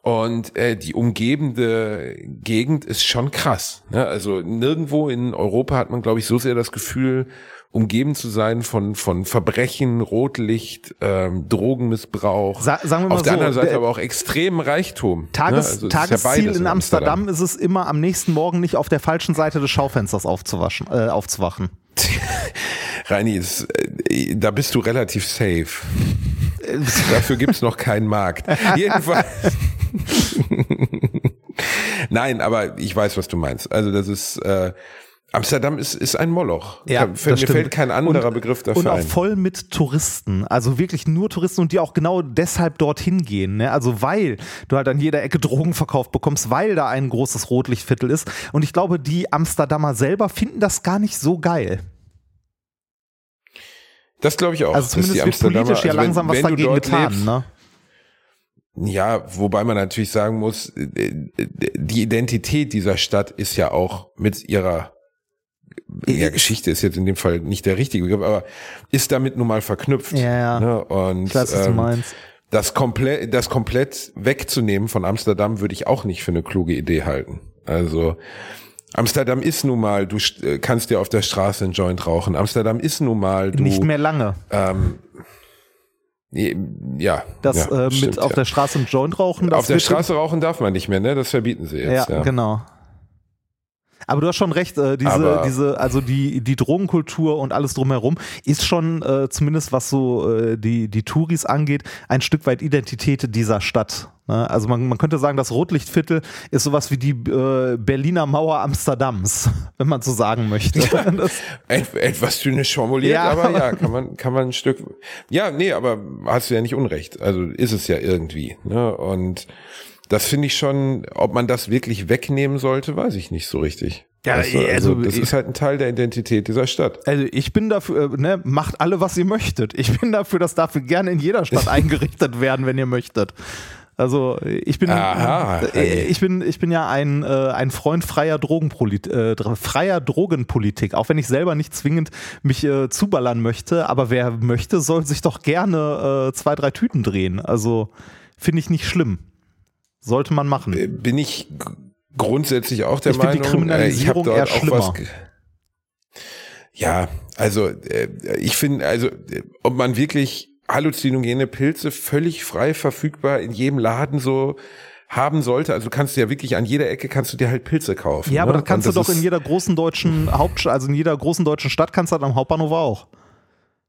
Und äh, die umgebende Gegend ist schon krass. Ne? Also nirgendwo in Europa hat man, glaube ich, so sehr das Gefühl, umgeben zu sein von von Verbrechen, Rotlicht, ähm, Drogenmissbrauch. Sa sagen wir mal Auf der so, anderen Seite der- aber auch extremem Reichtum. Tages, ne? Also ja Tagesziel beides in Amsterdam, ist es immer am nächsten Morgen nicht auf der falschen Seite des Schaufensters aufzuwaschen, äh, aufzuwachen. <laughs> Reini, ist, äh, da bist du relativ safe. <laughs> Dafür gibt's noch keinen Markt. Jedenfalls. <laughs> Nein, aber ich weiß, was du meinst. Also das ist äh, Amsterdam ist, ist ein Moloch. Ja, Mir das fällt stimmt. kein anderer Und- Begriff dafür Und auch ein. voll mit Touristen. Also wirklich nur Touristen und die auch genau deshalb dorthin gehen. Ne? Also weil du halt an jeder Ecke Drogen verkauft bekommst, weil da ein großes Rotlichtviertel ist. Und ich glaube, die Amsterdamer selber finden das gar nicht so geil. Das glaube ich auch. Also zumindest wird politisch ja also wenn- langsam was wenn dagegen getan. lebst- Ne? Ja, wobei man natürlich sagen muss, äh, äh, die Identität dieser Stadt ist ja auch mit ihrer ja, Geschichte ist jetzt in dem Fall nicht der richtige Begriff, aber ist damit nun mal verknüpft. Ja, ja. Ne? Und Ich weiß, was du ähm, meinst. das komplett, das komplett wegzunehmen von Amsterdam würde ich auch nicht für eine kluge Idee halten. Also Amsterdam ist nun mal, du äh, kannst dir auf der Straße einen Joint rauchen. Amsterdam ist nun mal, du Nicht mehr lange. ähm, ja, Das ja, äh, mit stimmt, auf ja. der Straße einen Joint rauchen. Das Auf der Straße rauchen darf man nicht mehr, ne? Das verbieten sie jetzt. Ja, Ja, genau. Aber du hast schon recht, äh, diese, Aber- diese, also die, die Drogenkultur und alles drumherum ist schon, äh, zumindest was so äh, die, die Touris angeht, ein Stück weit Identität dieser Stadt. Ne? Also man, man könnte sagen, das Rotlichtviertel ist sowas wie die äh, Berliner Mauer Amsterdams, <laughs> wenn man so sagen möchte. <laughs> Das, Et, etwas zynisch formuliert, Ja. aber ja, kann man, kann man ein Stück. Ja, nee, aber hast du ja nicht unrecht. Also ist es ja irgendwie. Ne? Und das finde ich schon, ob man das wirklich wegnehmen sollte, weiß ich nicht so richtig. Ja, Weißt du, also, also das ich- ist halt ein Teil der Identität dieser Stadt. also ich bin dafür, äh, ne, macht alle, was ihr möchtet. Ich bin dafür, das darf gerne in jeder Stadt <laughs> eingerichtet werden, wenn ihr möchtet. Also ich bin, Aha, äh, ich bin, ich bin ja ein, äh, ein Freund freier, Drogenpolit äh, freier Drogenpolitik, auch wenn ich selber nicht zwingend mich äh, zuballern möchte, aber wer möchte, soll sich doch gerne äh, zwei, drei Tüten drehen. Also finde ich nicht schlimm. Sollte man machen. bin ich grundsätzlich auch der Ich finde die Meinung. äh, ich habe Kriminalisierung dort eher auch schlimmer. was. ge- Ja, also äh, ich finde, also äh, ob man wirklich halluzinogene Pilze völlig frei verfügbar in jedem Laden so haben sollte. Also kannst du ja wirklich an jeder Ecke kannst du dir halt Pilze kaufen. Ja, aber ne? das kannst Und du doch in jeder großen deutschen Hauptstadt, also in jeder großen deutschen Stadt kannst du das am Hauptbahnhof auch.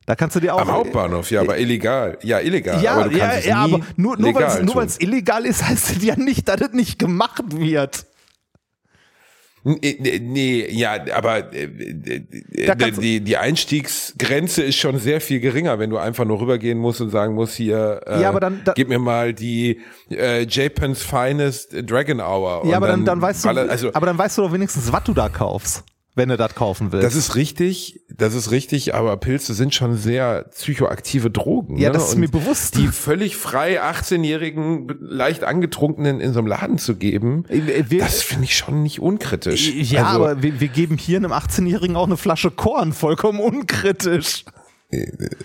Da kannst du dir auch. am Hauptbahnhof, ja, aber illegal. Ja, illegal. Ja, aber ja, ja aber nur, nur weil es illegal ist, <laughs> heißt das ja nicht, dass es nicht gemacht wird. Nee, nee, nee, ja, aber äh, äh, die, die Einstiegsgrenze ist schon sehr viel geringer, wenn du einfach nur rübergehen musst und sagen musst, hier, äh, Ja, aber dann- da- gib mir mal die äh, Japans Finest Dragon Hour. Ja, aber dann, dann weißt du, baller- also, aber dann weißt du doch wenigstens, was du da kaufst, wenn du das kaufen willst. das ist richtig, das ist richtig, aber Pilze sind schon sehr psychoaktive Drogen. Ja, ne? das ist Und mir bewusst. Die völlig frei 18-jährigen, leicht angetrunkenen in so einem Laden zu geben, Äh, wir- das finde ich schon nicht unkritisch. ja, also, aber wir, wir geben hier einem 18-Jährigen auch eine Flasche Korn, vollkommen unkritisch.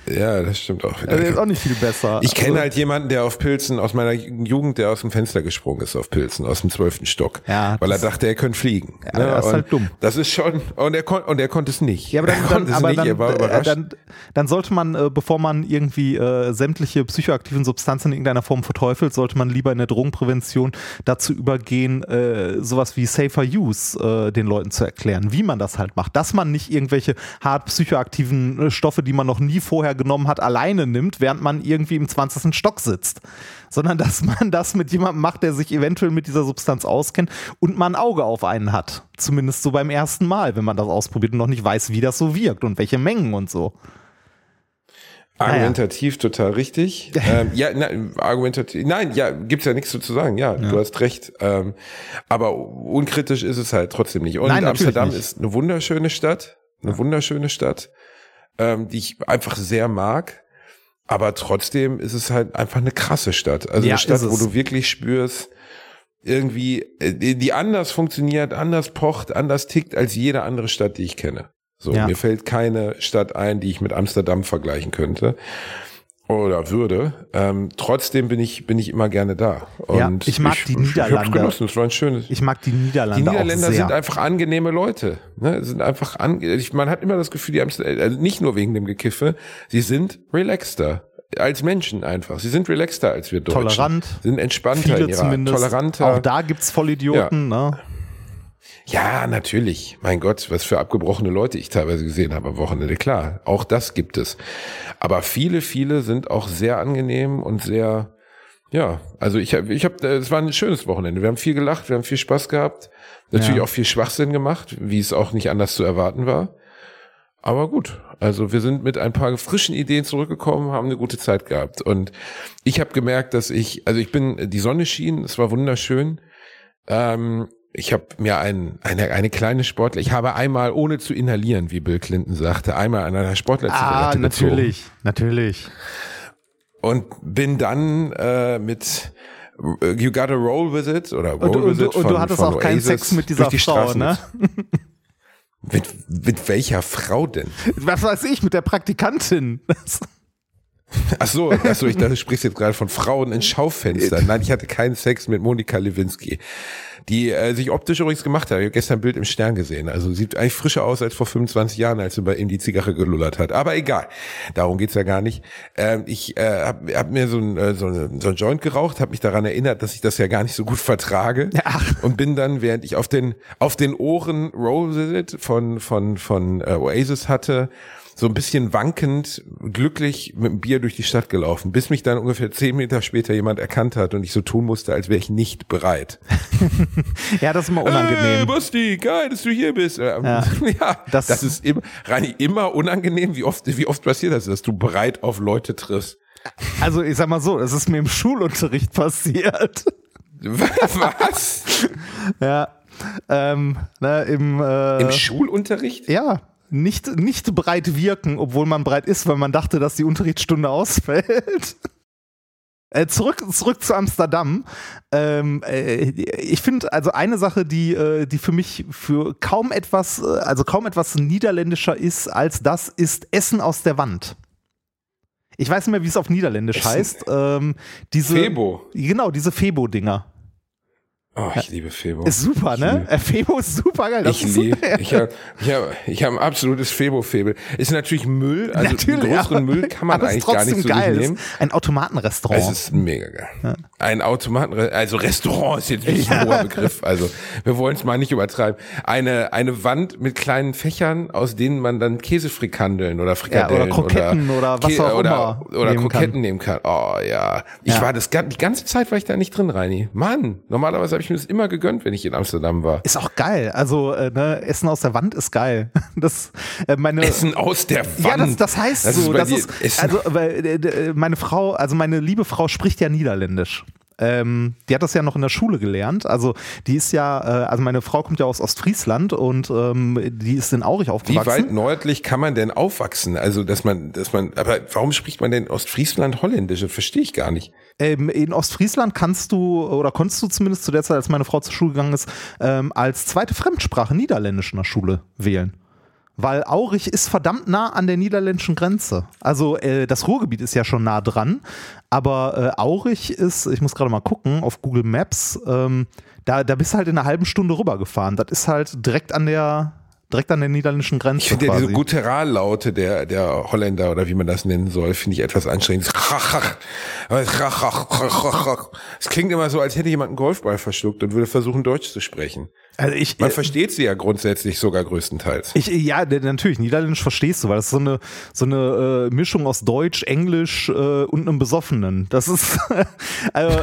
Ja, das stimmt auch wieder. Also ist auch nicht viel besser. Ich kenne Also- halt jemanden, der auf Pilzen aus meiner Jugend, der aus dem Fenster gesprungen ist auf Pilzen, aus dem zwölften Stock. Ja, weil er dachte, er könnte fliegen. Ja, das ist halt dumm. Das ist schon, und er, kon, und er konnte es nicht. Ja, aber dann, er dann, konnte es aber nicht, dann, er war äh, überrascht. dann, dann sollte man, äh, bevor man irgendwie äh, sämtliche psychoaktiven Substanzen in irgendeiner Form verteufelt, sollte man lieber in der Drogenprävention dazu übergehen, äh, sowas wie Safer Use äh, den Leuten zu erklären, wie man das halt macht. Dass man nicht irgendwelche hart psychoaktiven äh, Stoffe, die man noch nie vorher genommen hat, alleine nimmt, während man irgendwie im 20. Stock sitzt. Sondern dass man das mit jemandem macht, der sich eventuell mit dieser Substanz auskennt und man ein Auge auf einen hat. Zumindest so beim ersten Mal, wenn man das ausprobiert und noch nicht weiß, wie das so wirkt und welche Mengen und so. Argumentativ total richtig. ähm, ja, na, argumentativ. Nein, ja, gibt's ja nichts so zu sagen. Ja, du hast recht. Ähm, aber unkritisch ist es halt trotzdem nicht. Und Nein, Amsterdam nicht. ist eine wunderschöne Stadt, eine wunderschöne Stadt, ähm, die ich einfach sehr mag. Aber trotzdem ist es halt einfach eine krasse Stadt. Also Ja, eine Stadt, wo du wirklich spürst, irgendwie, äh, die die anders funktioniert, anders pocht, anders tickt als jede andere Stadt, die ich kenne. So, Ja. mir fällt keine Stadt ein, die ich mit Amsterdam vergleichen könnte oder würde. Ähm, trotzdem bin ich bin ich immer gerne da. Ja, Und ich mag die Ich hab's Niederlande. genossen. Es war ein schönes. Ich mag die Niederlande die Niederländer auch sehr. sind einfach angenehme Leute. Ne? Sind einfach an, ich, man hat immer das Gefühl, die Amsterdam, also nicht nur wegen dem Gekiffe, sie sind relaxter als Menschen einfach. Sie sind relaxter als wir Deutschen. Tolerant. Sind entspannter Viele in ihrer zumindest. toleranter. Auch da gibt's Vollidioten, ne? Ja, natürlich. Mein Gott, was für abgebrochene Leute ich teilweise gesehen habe am Wochenende. Klar, auch das gibt es. Aber viele, viele sind auch sehr angenehm und sehr, ja, also ich habe, ich habe, es war ein schönes Wochenende. Wir haben viel gelacht, wir haben viel Spaß gehabt. Natürlich Ja. auch viel Schwachsinn gemacht, wie es auch nicht anders zu erwarten war. Aber gut, also wir sind mit ein paar frischen Ideen zurückgekommen, haben eine gute Zeit gehabt. Und ich habe gemerkt, dass ich, also ich bin, die Sonne schien, es war wunderschön. Ähm, ich habe mir ein, eine, eine kleine Sportler, ich habe einmal, ohne zu inhalieren, wie Bill Clinton sagte, einmal an einer Sportlerzigarette Ah, gezogen. natürlich, natürlich. Und bin dann äh, mit äh, You Gotta Roll With It oder Roll Und, With und, It und von, du hattest auch keinen Oasis Sex mit dieser die Frau, Straßen. ne? Mit, mit welcher Frau denn? Was weiß ich, mit der Praktikantin. Ach so, ach so, ich dachte, du sprichst jetzt gerade von Frauen in Schaufenstern. Nein, ich hatte keinen Sex mit Monika Lewinsky, die äh, sich optisch übrigens gemacht hat. Ich habe gestern ein Bild im Stern gesehen. Also sieht eigentlich frischer aus als vor 25 Jahren, als sie bei ihm die Zigarre gelullert hat. Aber egal, darum geht's ja gar nicht. Ähm, ich äh, habe hab mir so ein, äh, so, ein, so ein Joint geraucht, habe mich daran erinnert, dass ich das ja gar nicht so gut vertrage und bin dann, während ich auf den auf den Ohren It von von von äh, Oasis hatte, so ein bisschen wankend, glücklich mit dem Bier durch die Stadt gelaufen, bis mich dann ungefähr zehn Meter später jemand erkannt hat und ich so tun musste, als wäre ich nicht bereit. <laughs> ja, das ist immer Hey, unangenehm. Basti, geil, dass du hier bist. Ähm, Ja. <laughs> Ja, Das- das, ist immer, Rani, immer unangenehm. Wie oft, wie oft passiert das, dass du bereit auf Leute triffst? Also ich sag mal so, es ist mir im Schulunterricht passiert. <laughs> Was? ja. Ähm, ne, im, äh, Im Schulunterricht? ja, nicht, nicht breit wirken, obwohl man breit ist, weil man dachte, dass die Unterrichtsstunde ausfällt. <laughs> Äh, zurück, zurück zu Amsterdam. Ähm, äh, ich finde also eine Sache, die, äh, die für mich für kaum etwas, äh, also kaum etwas niederländischer ist als das, ist Essen aus der Wand. Ich weiß nicht mehr, wie es auf Niederländisch Essen- heißt. Ähm, diese, Febo. Genau, diese Febo-Dinger. Oh, ich liebe Febo. Ist super, ne? Äh, Febo ist super geil. Das Ich liebe, ich habe ich hab, ich hab ein absolutes Febo-Febel. Ist natürlich Müll, also Natürlich, größeren Müll kann man eigentlich gar nicht so geil. ist Ein Automatenrestaurant. Es ist mega geil. Ein Automaten, also Restaurant ist jetzt nicht ein hoher Begriff. Also wir wollen es mal nicht übertreiben. Eine, eine Wand mit kleinen Fächern, aus denen man dann Käsefrikandeln oder Frikadellen oder Kroketten oder was auch oder, immer oder nehmen Kroketten kann. nehmen kann. Oh ja. Ich Ja. war das die ganze Zeit war ich da nicht drin, Reini. Mann, normalerweise habe ich mir das immer gegönnt, wenn ich in Amsterdam war. Ist auch geil. Also, äh, ne, Essen aus der Wand ist geil. <laughs> Das, äh, meine, Essen aus der Wand. Ja, das, das heißt Das ist so. bei das ist, Essen- also, weil, äh, äh, meine Frau, also meine liebe Frau spricht ja Niederländisch. Ähm, die hat das ja noch in der Schule gelernt. Also die ist ja, äh, also meine Frau kommt ja aus Ostfriesland und ähm, die ist in Aurich Wie aufgewachsen. weit nördlich kann man denn aufwachsen? Also, dass man, dass man, aber warum spricht man denn Ostfriesland Holländisch? Das verstehe ich gar nicht. Ähm, in Ostfriesland kannst du, oder konntest du zumindest zu der Zeit, als meine Frau zur Schule gegangen ist, ähm, als zweite Fremdsprache Niederländisch in der Schule wählen. Weil Aurich ist verdammt nah an der niederländischen Grenze. Also äh, das Ruhrgebiet ist ja schon nah dran, aber äh, Aurich ist, ich muss gerade mal gucken, auf Google Maps, ähm, da, da bist du halt in einer halben Stunde rübergefahren. Das ist halt direkt an der, direkt an der niederländischen Grenze. Ich finde ja diese quasi. Gutterallaute der, der Holländer oder wie man das nennen soll, finde ich etwas anstrengend. Es klingt immer so, als hätte jemand einen Golfball verschluckt und würde versuchen, Deutsch zu sprechen. Also ich, Man äh, versteht sie ja grundsätzlich sogar größtenteils. Ich, ja, natürlich, Niederländisch verstehst du, weil das ist so eine, so eine äh, Mischung aus Deutsch, Englisch äh, und einem Besoffenen. Das ist, <laughs> also,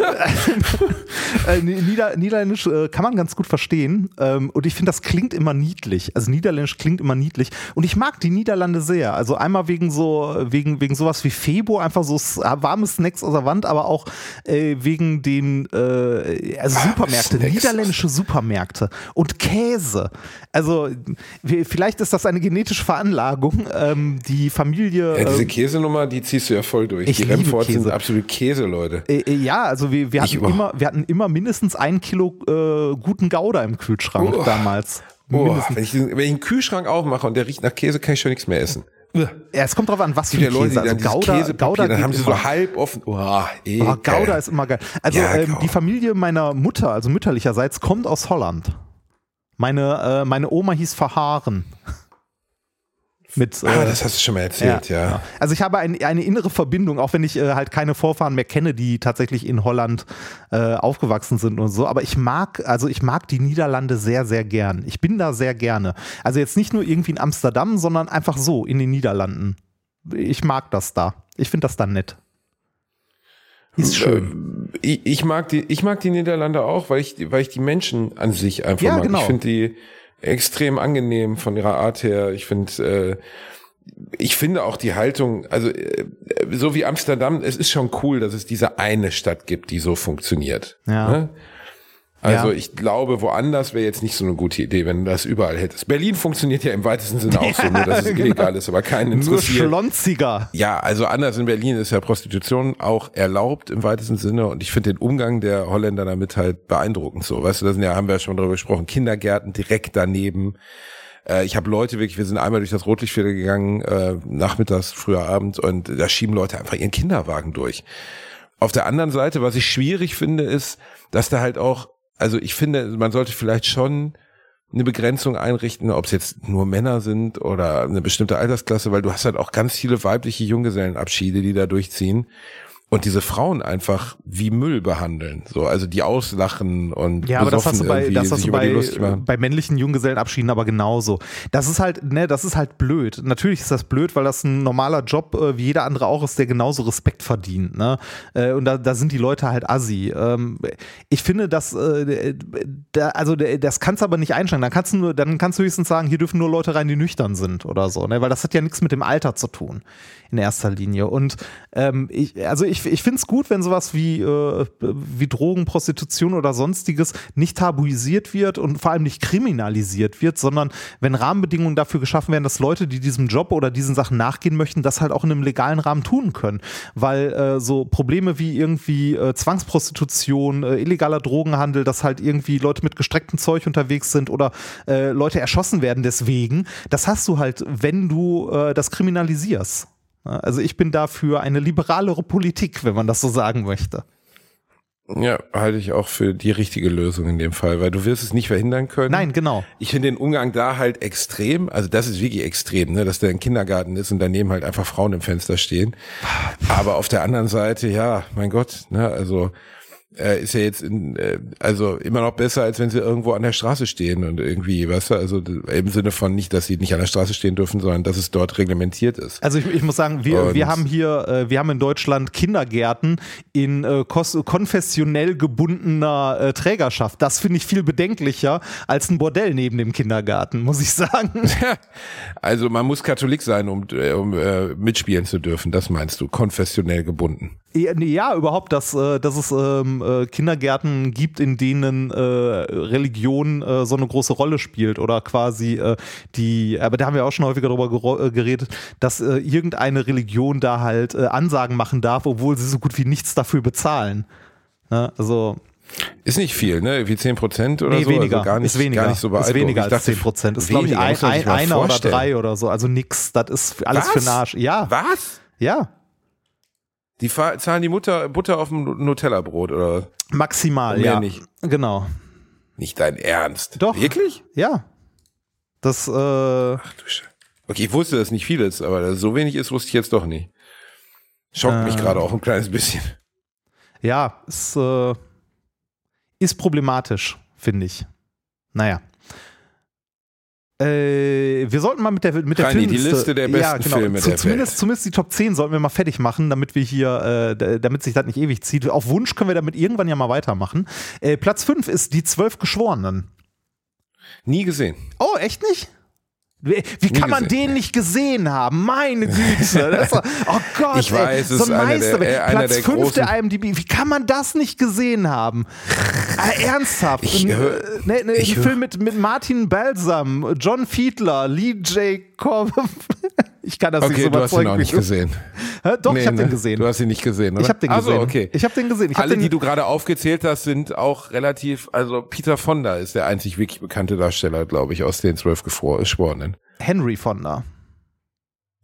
äh, <laughs> Nieder, Niederländisch äh, kann man ganz gut verstehen ähm, und ich finde, das klingt immer niedlich. Also Niederländisch klingt immer niedlich und ich mag die Niederlande sehr. Also einmal wegen so, wegen, wegen sowas wie Febo, einfach so warme Snacks aus der Wand, aber auch äh, wegen den äh, also Supermärkte, Snacks. niederländische Supermärkte und Käse. Also vielleicht ist das eine genetische Veranlagung. Ähm, die Familie. Ja, diese ähm, Käsenummer, die ziehst du ja voll durch. Ich die liebe Remforts sind Käse. absolut Käseleute. äh, äh, ja, also wir, wir, hatten immer, wir hatten immer mindestens ein Kilo äh, guten Gouda im Kühlschrank Oh. damals. Oh, wenn, ich, wenn ich einen Kühlschrank aufmache und der riecht nach Käse, kann ich schon nichts mehr essen. Ja, es kommt drauf an, was für ein ja Leute, Käse. Also Gouda, Gouda dann haben sie so halb offen. Oh, eh, Oh, Gouda geil. ist immer geil. Also Ja, ähm, die Familie meiner Mutter, also mütterlicherseits, kommt aus Holland. Meine, äh, meine Oma hieß Verhaaren. Mit, Ah, äh, das hast du schon mal erzählt, ja. genau. Also ich habe ein, eine innere Verbindung, auch wenn ich äh, halt keine Vorfahren mehr kenne, die tatsächlich in Holland äh, aufgewachsen sind und so. Aber ich mag, also ich mag die Niederlande sehr, sehr gern. Ich bin da sehr gerne. Also jetzt nicht nur irgendwie in Amsterdam, sondern einfach so in den Niederlanden. Ich mag das da. Ich finde das da nett. Ist schön. Ich, ich mag die, ich mag die Niederlande auch, weil ich, die- weil ich die Menschen an sich einfach Ja, mag. genau. Ich finde die extrem angenehm von ihrer Art her. Ich finde, äh, ich finde auch die Haltung, also äh, so wie Amsterdam, es ist schon cool, dass es diese eine Stadt gibt, die so funktioniert. Ja. Ne? Also Ja. ich glaube, woanders wäre jetzt nicht so eine gute Idee, wenn du das überall hättest. Berlin funktioniert ja im weitesten Sinne auch so, <laughs> nur dass es genau. illegal ist, aber keinen Nur interessiert. schlonziger. Ja, also anders in Berlin ist ja Prostitution auch erlaubt im weitesten Sinne und ich finde den Umgang der Holländer damit halt beeindruckend so. Weißt du, da sind ja, haben wir ja schon drüber gesprochen, Kindergärten direkt daneben. Äh, ich habe Leute wirklich, wir sind einmal durch das Rotlichtviertel gegangen, äh, nachmittags, früher Abend und da schieben Leute einfach ihren Kinderwagen durch. Auf der anderen Seite, was ich schwierig finde, ist, dass da halt auch, also ich finde, man sollte vielleicht schon eine Begrenzung einrichten, ob es jetzt nur Männer sind oder eine bestimmte Altersklasse, weil du hast halt auch ganz viele weibliche Junggesellenabschiede, die da durchziehen und diese Frauen einfach wie Müll behandeln, so also die auslachen und Ja, aber das hast du bei, das hast du bei, bei männlichen Junggesellenabschieden aber genauso. Das ist halt, ne, das ist halt blöd. Natürlich ist das blöd, weil das ein normaler Job äh, wie jeder andere auch ist, der genauso Respekt verdient. Ne? Äh, und da, da sind die Leute halt assi. Ähm, ich finde, dass, äh, da, also das kannst du aber nicht einschränken. Dann kannst du nur, dann kannst du höchstens sagen, hier dürfen nur Leute rein, die nüchtern sind oder so, ne? Weil das hat ja nichts mit dem Alter zu tun in erster Linie. Und ähm, ich, also ich ich, ich finde es gut, wenn sowas wie, äh, wie Drogen, Prostitution oder sonstiges nicht tabuisiert wird und vor allem nicht kriminalisiert wird, sondern wenn Rahmenbedingungen dafür geschaffen werden, dass Leute, die diesem Job oder diesen Sachen nachgehen möchten, das halt auch in einem legalen Rahmen tun können. Weil äh, so Probleme wie irgendwie äh, Zwangsprostitution, äh, illegaler Drogenhandel, dass halt irgendwie Leute mit gestrecktem Zeug unterwegs sind oder äh, Leute erschossen werden deswegen, das hast du halt, wenn du äh, das kriminalisierst. Also ich bin dafür eine liberalere Politik, wenn man das so sagen möchte. Ja, halte ich auch für die richtige Lösung in dem Fall, weil du wirst es nicht verhindern können. Nein, genau. Ich finde den Umgang da halt extrem, also das ist wirklich extrem, ne, dass der ein Kindergarten ist und daneben halt einfach Frauen im Fenster stehen. Aber auf der anderen Seite, ja, mein Gott, ne, also äh, ist ja jetzt in, äh, also immer noch besser, als wenn sie irgendwo an der Straße stehen und irgendwie, weißt du, also im Sinne von nicht, dass sie nicht an der Straße stehen dürfen, sondern dass es dort reglementiert ist. Also ich, ich muss sagen, wir, Und- wir haben hier, äh, wir haben in Deutschland Kindergärten in äh, konfessionell gebundener äh, Trägerschaft. Das finde ich viel bedenklicher als ein Bordell neben dem Kindergarten, muss ich sagen. <laughs> Also man muss Katholik sein, um, äh, um äh, mitspielen zu dürfen, das meinst du, konfessionell gebunden. Ja, überhaupt, dass, äh, dass es ähm, äh, Kindergärten gibt, in denen äh, Religion so eine große Rolle spielt oder quasi die, aber da haben wir auch schon häufiger darüber geredet, dass irgendeine Religion da halt Ansagen machen darf, obwohl sie so gut wie nichts dafür bezahlen. Ne? Also Ist nicht viel, ne? Wie 10 Prozent oder nee, so? weniger, Also gar nicht, ist weniger, Gar nicht so ist weniger als dachte, 10 Prozent. Ist glaube ich ein, ein, einer oder vorstellen. drei oder so. Also nix, das ist alles Was? für Arsch. Ja, Was? ja, Die zahlen die Mutter Butter auf dem Nutella-Brot oder maximal, ja. nicht. Genau. nicht dein Ernst? Doch. Wirklich? Ja. Das, äh, Ach du Scheiße. Okay, ich wusste, dass nicht viel ist, aber dass es so wenig ist, wusste ich jetzt doch nicht. Schockt mich Äh. gerade auch ein kleines bisschen. ja, ist, äh, ist problematisch, finde ich. Naja. Äh, wir sollten mal mit der mit der Reini, die Filmliste- Liste der besten Filme Zu- der zumindest, Welt. zumindest die Top 10 sollten wir mal fertig machen, damit wir hier, äh, damit sich das nicht ewig zieht. Auf Wunsch können wir damit irgendwann ja mal weitermachen. Äh, Platz 5 ist die zwölf Geschworenen. Nie gesehen. Oh, echt nicht? Wie, kann man den nicht gesehen haben? Meine Güte. <laughs> Doch- oh Gott, Ich weiß, ey, so ein einer der- äh, Platz der 5 der IMDb. Wie kann man das nicht gesehen haben? Ah, <laughs> ernsthaft. Ich ein, äh, ne, ne, ich Film mit, mit Martin Balsam, John Fiedler, Lee Jacob. <laughs> Ich kann das nicht Okay, so du hast ihn überzeugen. auch nicht <laughs> gesehen. Hä? Doch, Nee, ich habe ne? den gesehen. Du hast ihn nicht gesehen, oder? Ich habe den Ach gesehen. okay. Ich habe den gesehen. Ich hab Alle, den, die du gerade aufgezählt hast, sind auch relativ, also Peter Fonda ist der einzig wirklich bekannte Darsteller, glaube ich, aus den zwölf Geschworenen. Henry Fonda.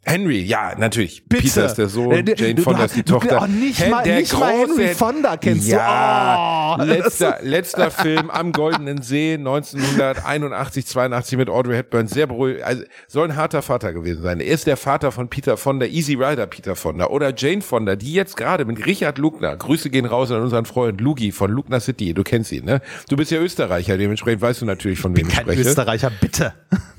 Henry, ja, natürlich. Bitte. Peter ist der Sohn, Äh, du- Jane du- Fonda ist die du- Tochter. oh, nicht Hen- mal- der nicht mal Henry große- Fonda kennst du. ja, Oh, <laughs> letzter, letzter Film am Goldenen See 1981, 82 mit Audrey Hepburn. Sehr beruhigend. Also, soll ein harter Vater gewesen sein. Er ist der Vater von Peter Fonda, Easy Rider Peter Fonda oder Jane Fonda, die jetzt gerade mit Richard Lugner, Grüße gehen raus an unseren Freund Lugi von Lugner City. Du kennst ihn, ne? Du bist ja Österreicher, dementsprechend weißt du natürlich, von wem ich Kein spreche. Österreicher, bitte.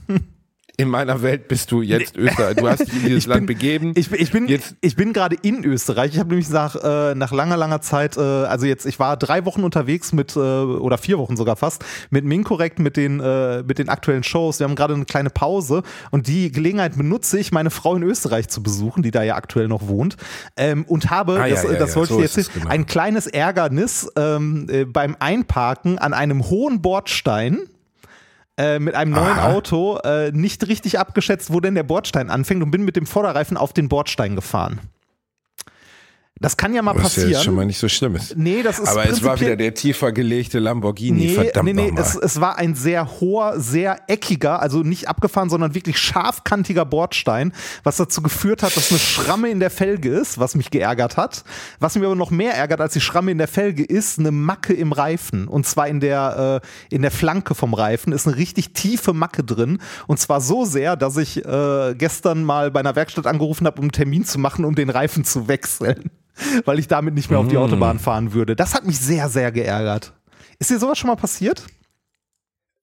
<laughs> In meiner Welt bist du jetzt Österreich. Du hast dich in dieses <laughs> Ich Land bin- begeben. Ich, bin- ich bin, Jetzt- ich bin gerade in Österreich. Ich habe nämlich nach, äh, nach langer, langer Zeit, äh, also jetzt, ich war drei Wochen unterwegs mit, äh, oder vier Wochen sogar fast, mit Minkorrekt, mit den, äh, mit den aktuellen Shows. Wir haben gerade eine kleine Pause und die Gelegenheit benutze ich, meine Frau in Österreich zu besuchen, die da ja aktuell noch wohnt. Ähm, und habe, Ah, das, ja, das ja, wollte so ich jetzt genau. ein kleines Ärgernis ähm, äh, beim Einparken an einem hohen Bordstein äh, mit einem neuen Aha. Auto äh, nicht richtig abgeschätzt, wo denn der Bordstein anfängt und bin mit dem Vorderreifen auf den Bordstein gefahren. Das kann ja mal Was ja passieren. jetzt schon mal nicht so schlimm ist. nee, das ist Aber es war wieder der tiefer gelegte Lamborghini, Nee, verdammt nee, nee, nochmal. es, es war ein sehr hoher, sehr eckiger, also nicht abgefahren, sondern wirklich scharfkantiger Bordstein, was dazu geführt hat, dass eine Schramme in der Felge ist, was mich geärgert hat. Was mich aber noch mehr ärgert als die Schramme in der Felge ist eine Macke im Reifen. Und zwar in der, äh, in der Flanke vom Reifen ist eine richtig tiefe Macke drin. Und zwar so sehr, dass ich äh, gestern mal bei einer Werkstatt angerufen habe, um einen Termin zu machen, um den Reifen zu wechseln. <laughs> Weil ich damit nicht mehr auf die Autobahn fahren würde. Das hat mich sehr, sehr geärgert. Ist dir sowas schon mal passiert?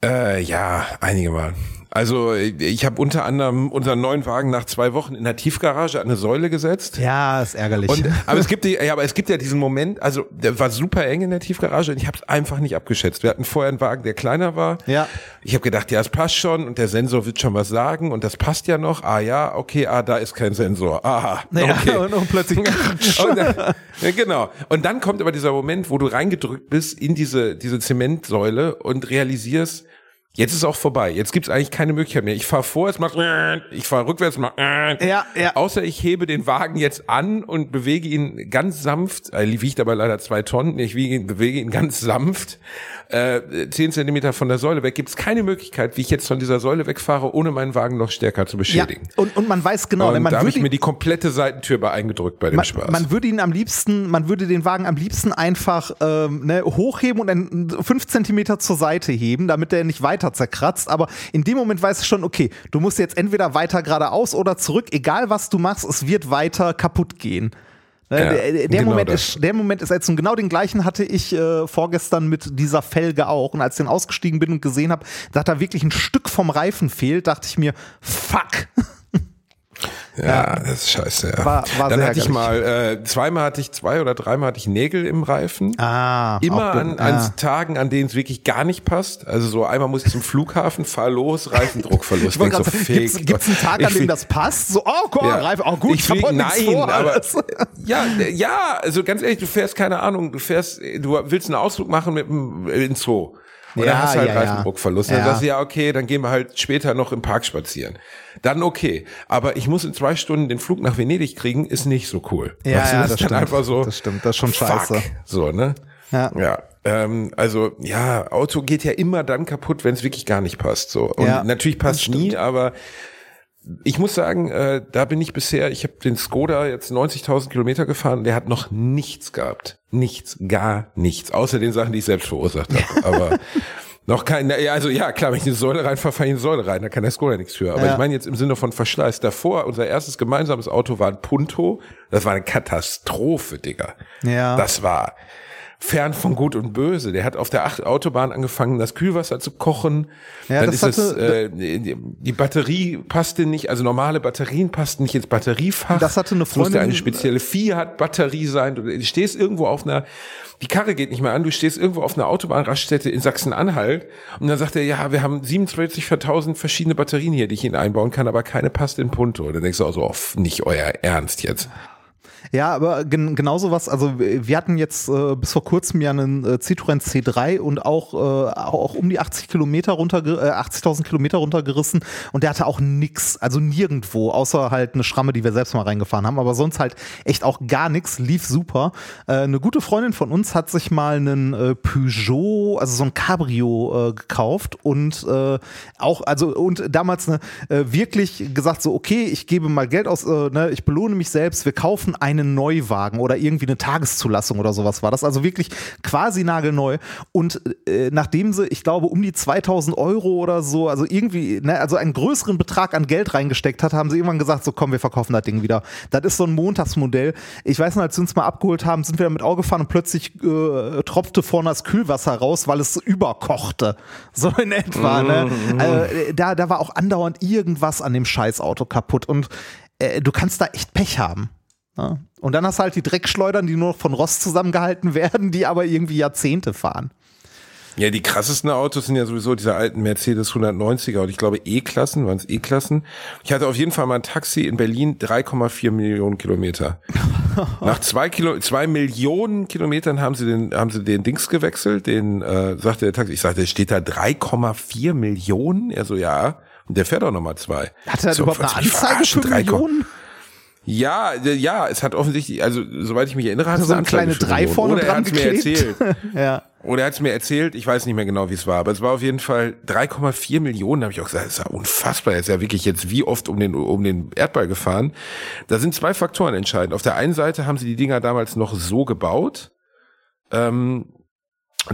Äh, ja, einige Mal. Also ich habe unter anderem unseren neuen Wagen nach zwei Wochen in der Tiefgarage an eine Säule gesetzt. Ja, ist ärgerlich. Und, <laughs> aber es gibt die, ja, aber es gibt ja diesen Moment, also der war super eng in der Tiefgarage und ich habe es einfach nicht abgeschätzt. Wir hatten vorher einen Wagen, der kleiner war. Ja. Ich habe gedacht, ja, es passt schon und der Sensor wird schon was sagen und das passt ja noch. Ah ja, okay, ah, da ist kein Sensor. Aha, <laughs> Ja, okay. und, <laughs> und plötzlich. Und dann, ja, genau. Und dann kommt aber dieser Moment, wo du reingedrückt bist in diese, diese Zementsäule und realisierst, jetzt ist auch vorbei. Jetzt gibt's eigentlich keine Möglichkeit mehr. Ich fahre vor, es macht, ich fahre rückwärts, macht, Ja, ja. außer ich hebe den Wagen jetzt an und bewege ihn ganz sanft, er wiegt aber leider zwei Tonnen, ich wiege ihn, bewege ihn ganz sanft, äh, zehn Zentimeter von der Säule weg, gibt's keine Möglichkeit, wie ich jetzt von dieser Säule wegfahre, ohne meinen Wagen noch stärker zu ja, beschädigen. und, und man weiß genau, wenn und man da habe ich mir die komplette Seitentür bei eingedrückt bei dem man, Spaß. man würde ihn am liebsten, man würde den Wagen am liebsten einfach ähm, ne, hochheben und dann fünf Zentimeter zur Seite heben, damit der nicht weiter zerkratzt. Aber in dem Moment weißt du schon, okay, du musst jetzt entweder weiter geradeaus oder zurück, egal was du machst, es wird weiter kaputt gehen. Ne, Ja, der der genau Moment das. ist, der Moment ist jetzt und genau den gleichen hatte ich äh, vorgestern mit dieser Felge auch. Und als ich dann ausgestiegen bin und gesehen habe, dass da wirklich ein Stück vom Reifen fehlt, dachte ich mir, fuck. <laughs> Ja, das ist scheiße. Ja. War- war Dann hatte ich mal, äh, zweimal hatte ich, zwei oder dreimal hatte ich Nägel im Reifen. Ah, Immer an, an Ja. Tagen, an denen es wirklich gar nicht passt. Also so einmal muss ich zum Flughafen, fahr los, Reifendruckverlust. Ich so, sagen, gibt's, gibt's einen. Tag, an dem das passt? So, oh, komm, Ja. Reifen, oh gut, ich ich hab flieg, nein, vor. aber <laughs> ja, ja, also ganz ehrlich, du fährst keine Ahnung, du fährst, du willst einen Ausflug machen mit dem in Zoo. Und Ja, dann hast du halt ja, ja. Reifendruckverlust. Dann Ja. sagst du, ja, okay, dann gehen wir halt später noch im Park spazieren. Dann okay. Aber ich muss in zwei Stunden den Flug nach Venedig kriegen, ist nicht so cool. Ja, Weißt du, ja, das das dann stimmt. einfach so. Das stimmt, das ist schon fuck. scheiße. So, ne? Ja. Ja. Ähm, also, ja, Auto geht ja immer dann kaputt, wenn es wirklich gar nicht passt. So. Und Ja, natürlich passt nie, aber ich muss sagen, äh, da bin ich bisher, ich habe den Skoda jetzt 90.000 Kilometer gefahren, der hat noch nichts gehabt. Nichts, gar nichts. Außer den Sachen, die ich selbst verursacht habe. <laughs> Aber noch kein, ja, also ja, klar, wenn ich in die Säule reinfahre, fahre ich in die Säule rein, da kann der Skoda nichts für. Aber Ja. ich meine jetzt im Sinne von Verschleiß. Davor, unser erstes gemeinsames Auto war ein Punto. Das war eine Katastrophe, Digga. Ja. Das war fern von Gut und Böse. Der hat auf der Acht Autobahn angefangen, das Kühlwasser zu kochen. Ja, Dann das ist es, hatte- äh, die, Batterie passte nicht, also normale Batterien passten nicht ins Batteriefach. Das hatte eine Es musste Freundin- eine spezielle Fiat-Batterie sein. Du stehst irgendwo auf einer, die Karre geht nicht mehr an, du stehst irgendwo auf einer Autobahnraststätte in Sachsen-Anhalt und dann sagt er, ja, wir haben 47.000 verschiedene Batterien hier, die ich Ihnen einbauen kann, aber keine passt in Punto. Dann denkst du auch so, oh, nicht euer Ernst jetzt. Ja, aber gen genauso was, also wir hatten jetzt äh, bis vor kurzem ja einen äh, Citroën C3 und auch, äh, auch um die 80 Kilometer runter, äh, 80.000 Kilometer runtergerissen und der hatte auch nix, also nirgendwo, außer halt eine Schramme, die wir selbst mal reingefahren haben, aber sonst halt echt auch gar nix, lief super. Äh, eine gute Freundin von uns hat sich mal einen äh, Peugeot, also so ein Cabrio äh, gekauft und auch, also und damals ne, wirklich gesagt so, okay, ich gebe mal Geld aus, ne, ich belohne mich selbst, wir kaufen einen Neuwagen oder irgendwie eine Tageszulassung oder sowas war das, also wirklich quasi nagelneu und äh, nachdem sie, ich glaube, um die 2000 Euro oder so, also irgendwie, ne, also einen größeren Betrag an Geld reingesteckt hat, haben sie irgendwann gesagt, so komm, wir verkaufen das Ding wieder. Das ist so ein Montagsmodell. Ich weiß noch, als sie uns mal abgeholt haben, sind wir damit Auto gefahren und plötzlich äh, tropfte vorne das Kühlwasser raus, weil es überkochte. So in etwa, ne? Also, äh, da, da war auch andauernd irgendwas an dem Scheißauto kaputt und äh, du kannst da echt Pech haben. Und dann hast du halt die Dreckschleudern, die nur noch von Rost zusammengehalten <laughs> werden, die aber irgendwie Jahrzehnte fahren. Ja, die krassesten Autos sind ja sowieso diese alten Mercedes 190er und ich glaube E-Klassen, waren es E-Klassen. Ich hatte auf jeden Fall mal ein Taxi in Berlin, 3,4 Millionen Kilometer. <laughs> Nach zwei Kilo, zwei Millionen Kilometern haben sie den, haben sie den Dings gewechselt, den, äh, sagte der Taxi, ich sagte, steht da 3,4 Millionen? Er so, ja. Und der fährt auch nochmal zwei. Hat er so, überhaupt eine Anzeige für verarschen, 3, Millionen? Ja, äh, ja, es hat offensichtlich, also soweit ich mich erinnere, hat es So eine kleine drei vorne Oder er dran hat's mir erzählt. <laughs> ja. Oder er hat es mir erzählt, ich weiß nicht mehr genau, wie es war, aber es war auf jeden Fall 3,4 Millionen, habe ich auch gesagt, das ist ja unfassbar, er ist ja wirklich jetzt wie oft um den, um den Erdball gefahren. Da sind zwei Faktoren entscheidend. Auf der einen Seite haben sie die Dinger damals noch so gebaut, ähm,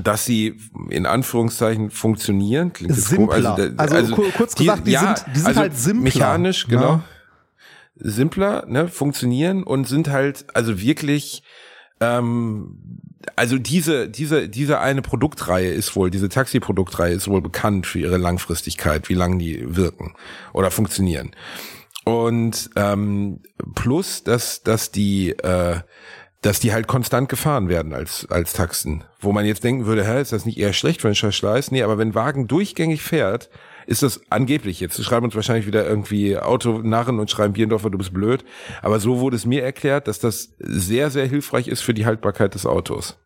dass sie in Anführungszeichen funktionieren. Klingt Simpler. komisch. Also, kur- kurz gesagt, die sind- die sind halt simpler. Mechanisch, Ja. Simpler, ne, funktionieren und sind halt also wirklich ähm, also diese, diese, diese eine Produktreihe ist wohl, diese Taxi-Produktreihe ist wohl bekannt für ihre Langfristigkeit, wie lange die wirken oder funktionieren. Und ähm, plus, dass, dass die, äh, dass die halt konstant gefahren werden als, als Taxen. Wo man jetzt denken würde, hä, ist das nicht eher schlecht für einen Verschleiß? Nee, aber wenn Wagen durchgängig fährt, ist das angeblich jetzt. Sie schreiben uns wahrscheinlich wieder irgendwie Autonarren und schreiben Bierendorfer, du bist blöd. Aber so wurde es mir erklärt, dass das sehr, sehr hilfreich ist für die Haltbarkeit des Autos.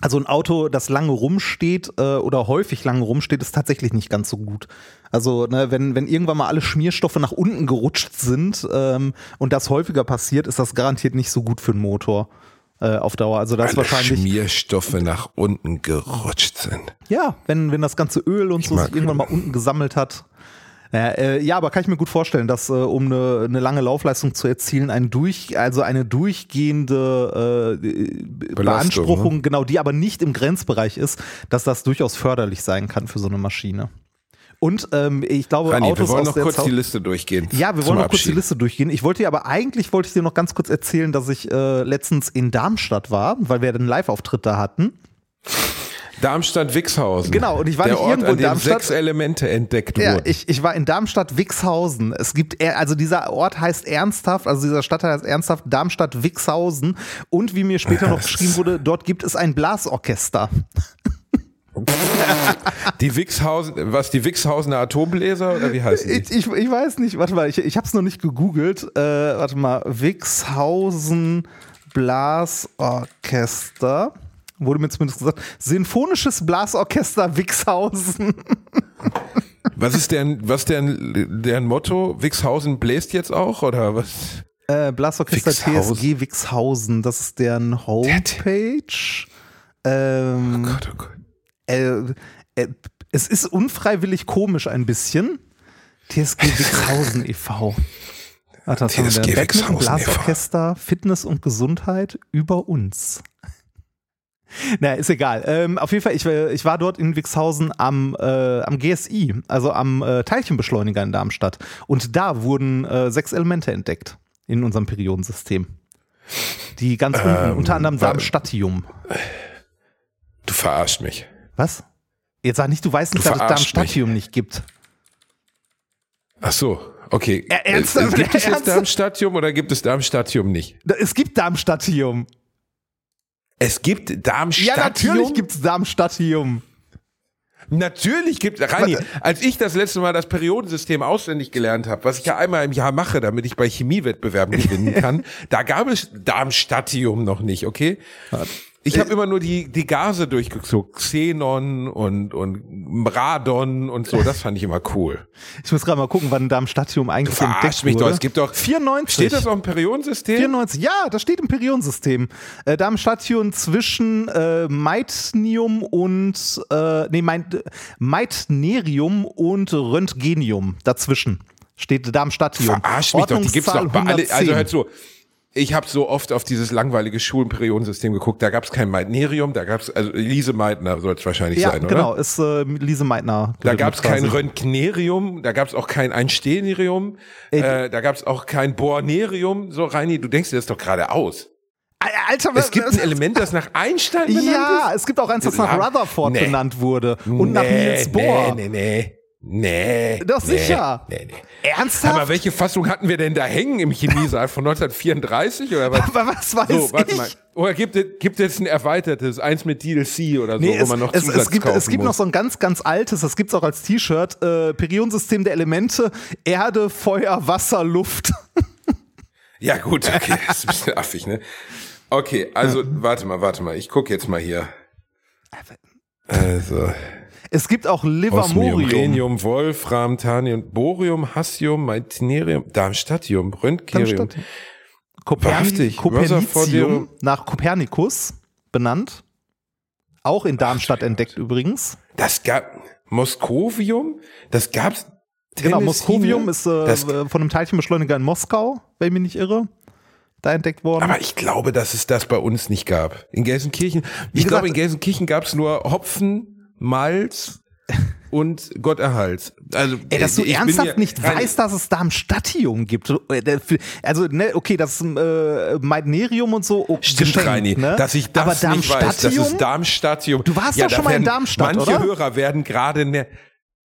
Also ein Auto, das lange rumsteht äh, oder häufig lange rumsteht, ist tatsächlich nicht ganz so gut. Also ne, wenn, wenn irgendwann mal alle Schmierstoffe nach unten gerutscht sind ähm, und das häufiger passiert, ist das garantiert nicht so gut für den Motor äh, auf Dauer. Also das Alle wahrscheinlich Schmierstoffe nach unten gerutscht sind. ja, wenn wenn das ganze Öl und Ich so sich irgendwann mal unten gesammelt hat. Ja, äh, ja, aber kann ich mir gut vorstellen, dass äh, um eine, eine lange Laufleistung zu erzielen, ein durch, also eine durchgehende äh, Beanspruchung, ne? genau, die aber nicht im Grenzbereich ist, dass das durchaus förderlich sein kann für so eine Maschine. Und ähm, ich glaube, Rani, Autos wir wollen noch kurz Zau- die Liste durchgehen. ja, wir wollen noch kurz die Abschied. Liste durchgehen. Ich wollte dir aber eigentlich wollte ich dir noch ganz kurz erzählen, dass ich äh, letztens in Darmstadt war, weil wir einen Live-Auftritt da hatten. Darmstadt-Wixhausen. Genau, und ich war der nicht Ort, irgendwo in Darmstadt. sechs Elemente entdeckt Ja, wurden. ich, ich war in Darmstadt-Wixhausen. Es gibt, er- also dieser Ort heißt ernsthaft, also dieser Stadtteil heißt ernsthaft Darmstadt-Wixhausen. Und wie mir später noch <laughs> geschrieben wurde, dort gibt es ein Blasorchester. <laughs> Die Wixhausen, was, die Wixhausener Atombläser oder wie heißen die? Ich, ich, ich weiß nicht, warte mal, ich, ich habe es noch nicht gegoogelt. Äh, warte mal, Wixhausen Blasorchester. Wurde mir zumindest gesagt, Sinfonisches Blasorchester Wixhausen. <laughs> Was ist deren, was deren, deren Motto? Wixhausen bläst jetzt auch oder was? Äh, Blasorchester Wixhausen. TSG Wixhausen, das ist deren Homepage. Ähm, Oh Gott, oh Gott. Äh, äh, es ist unfreiwillig komisch ein bisschen. TSG Wixhausen e.V. Haben wir TSG Wixhausen e.V.. Blasorchester, Fitness und Gesundheit über uns. Na, ist egal. Ähm, auf jeden Fall, ich, äh, ich war dort in Wixhausen am, äh, am GSI, also am äh, Teilchenbeschleuniger in Darmstadt. Und da wurden äh, sechs Elemente entdeckt in unserem Periodensystem. Die ganz unten, unter anderem Darmstadtium. Du verarschst mich. Was? Jetzt sag nicht, du weißt nicht, Du dass es Darmstadtium nicht gibt. Ach so, okay. Ja, ernsthaft? Äh, Gibt es jetzt? Darmstadtium oder gibt es Darmstadtium nicht? Es gibt Darmstadtium. Es gibt Ja, Darmstadtium? natürlich gibt es Darmstadtium. Natürlich gibt Rani, als ich das letzte Mal das Periodensystem auswendig gelernt habe, was ich ja einmal im Jahr mache, damit ich bei Chemiewettbewerben gewinnen <laughs> kann, da gab es Darmstadtium noch nicht, okay? Ich habe immer nur die, die Gase durchgezogen. Xenon und, und Radon und so. Das fand ich immer cool. Ich muss gerade mal gucken, wann Darmstadtium eigentlich Verarsch entdeckt mich wurde. doch. Es gibt doch. 94. Steht das auf dem Periodensystem? 94, ja, das steht im Periodensystem. Äh, Darmstadtium zwischen äh, Meitnium und äh, nee, Meit, Meitnerium und Röntgenium dazwischen. Steht Darmstadtium. Verarsch mich doch. Die gibt's doch bei alle. Also 110. halt so. Ich habe so oft auf dieses langweilige Schulenperiodensystem geguckt. Da gab es kein Meitnerium, da gab es, also Lise Meitner soll es wahrscheinlich ja, sein, oder? genau, ist äh, Lise Meitner. Da gab es kein. Röntgenerium, da gab es auch kein Einstenerium, äh, da gab es auch kein Bornerium. So, Reini, du denkst dir das doch gerade aus. Alter, Es gibt ein Element, das nach Einstein benannt Ja, ist? es gibt auch eins, das nach Ja. Rutherford Nee. benannt wurde. Und nach Nee, Niels Bohr. Nee, nee, nee. Nee. Doch nee, sicher. Nee, nee. Ernsthaft? Aber welche Fassung hatten wir denn da hängen im Chemiesaal von 1934 oder was? <laughs> Aber was weiß So, warte ich? mal. Oder gibt es gibt es ein erweitertes, eins mit DLC oder so, Nee, wo es, man noch es, Zusatz es gibt, kaufen es gibt muss? noch so ein ganz, ganz altes, das gibt's auch als T-Shirt, äh, Periodensystem der Elemente, Erde, Feuer, Wasser, Luft. <laughs> Ja, gut, okay, das <laughs> ist ein bisschen affig, ne? Okay, also, warte mal, warte mal, ich gucke jetzt mal hier. Also, Es gibt auch Osmium, Livermorium. Rhenium, Wolfram, Thanium, Borium, Hassium, Meitnerium, Darmstadtium, Röntgenium. Darmstadt. Koperni Wahrhaftig, Kopernicium, nach Kopernikus benannt. Auch in Darmstadt entdeckt übrigens. Das gab, Moskovium, das gab's. Genau, Moskovium ne? ist äh, Das, von einem Teilchenbeschleuniger in Moskau, wenn ich mich nicht irre, da entdeckt worden. aber ich glaube, dass es das bei uns nicht gab. In Gelsenkirchen, ich glaube, in Gelsenkirchen gab's nur Hopfen, Malz, und Gott erhalt. Also, Ey, dass du ernsthaft nicht weißt, dass es Darmstadtium gibt. Äh, Also, ne, okay, das äh, Meidnerium und so. Oh, Stimmt, geschenkt, Reini, ne? dass ich das Aber nicht weiß. Das ist Darmstadtium? Du warst ja, doch schon mal in Darmstadt, manche oder? Hörer werden gerade ne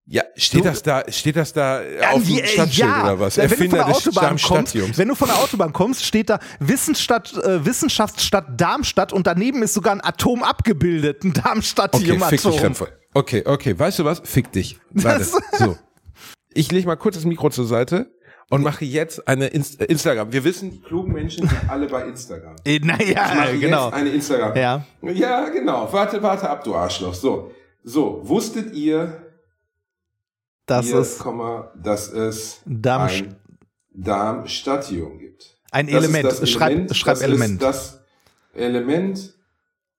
ja, steht Du- das da, steht das da auf die- dem äh, Stadtschild oder was? Wenn du, von Erfinder der des Autobahn kommst, Darmstadtiums. wenn du von der Autobahn kommst, steht da Wissenschaft, äh, Wissenschaftsstadt Darmstadt und daneben ist sogar ein Atom abgebildet, ein Okay, Darmstadtium-Atom. fick dich, Renfer. Okay, okay, weißt du was? Fick dich. Warte, <laughs> so. Ich lege mal kurz das Mikro zur Seite und mache jetzt eine Inst äh, Instagram. Wir wissen, die klugen Menschen sind alle bei Instagram. <laughs> Ich Naja, mache genau. jetzt eine Instagram. Ja. Ja, genau. Warte, warte ab, du Arschloch. So. So, wusstet ihr, Das hier, ist Komma, dass es Darm- ein Darmstadtium gibt? ein Das ist Element. das Schreib, Element, schreib das Element. Ist das Element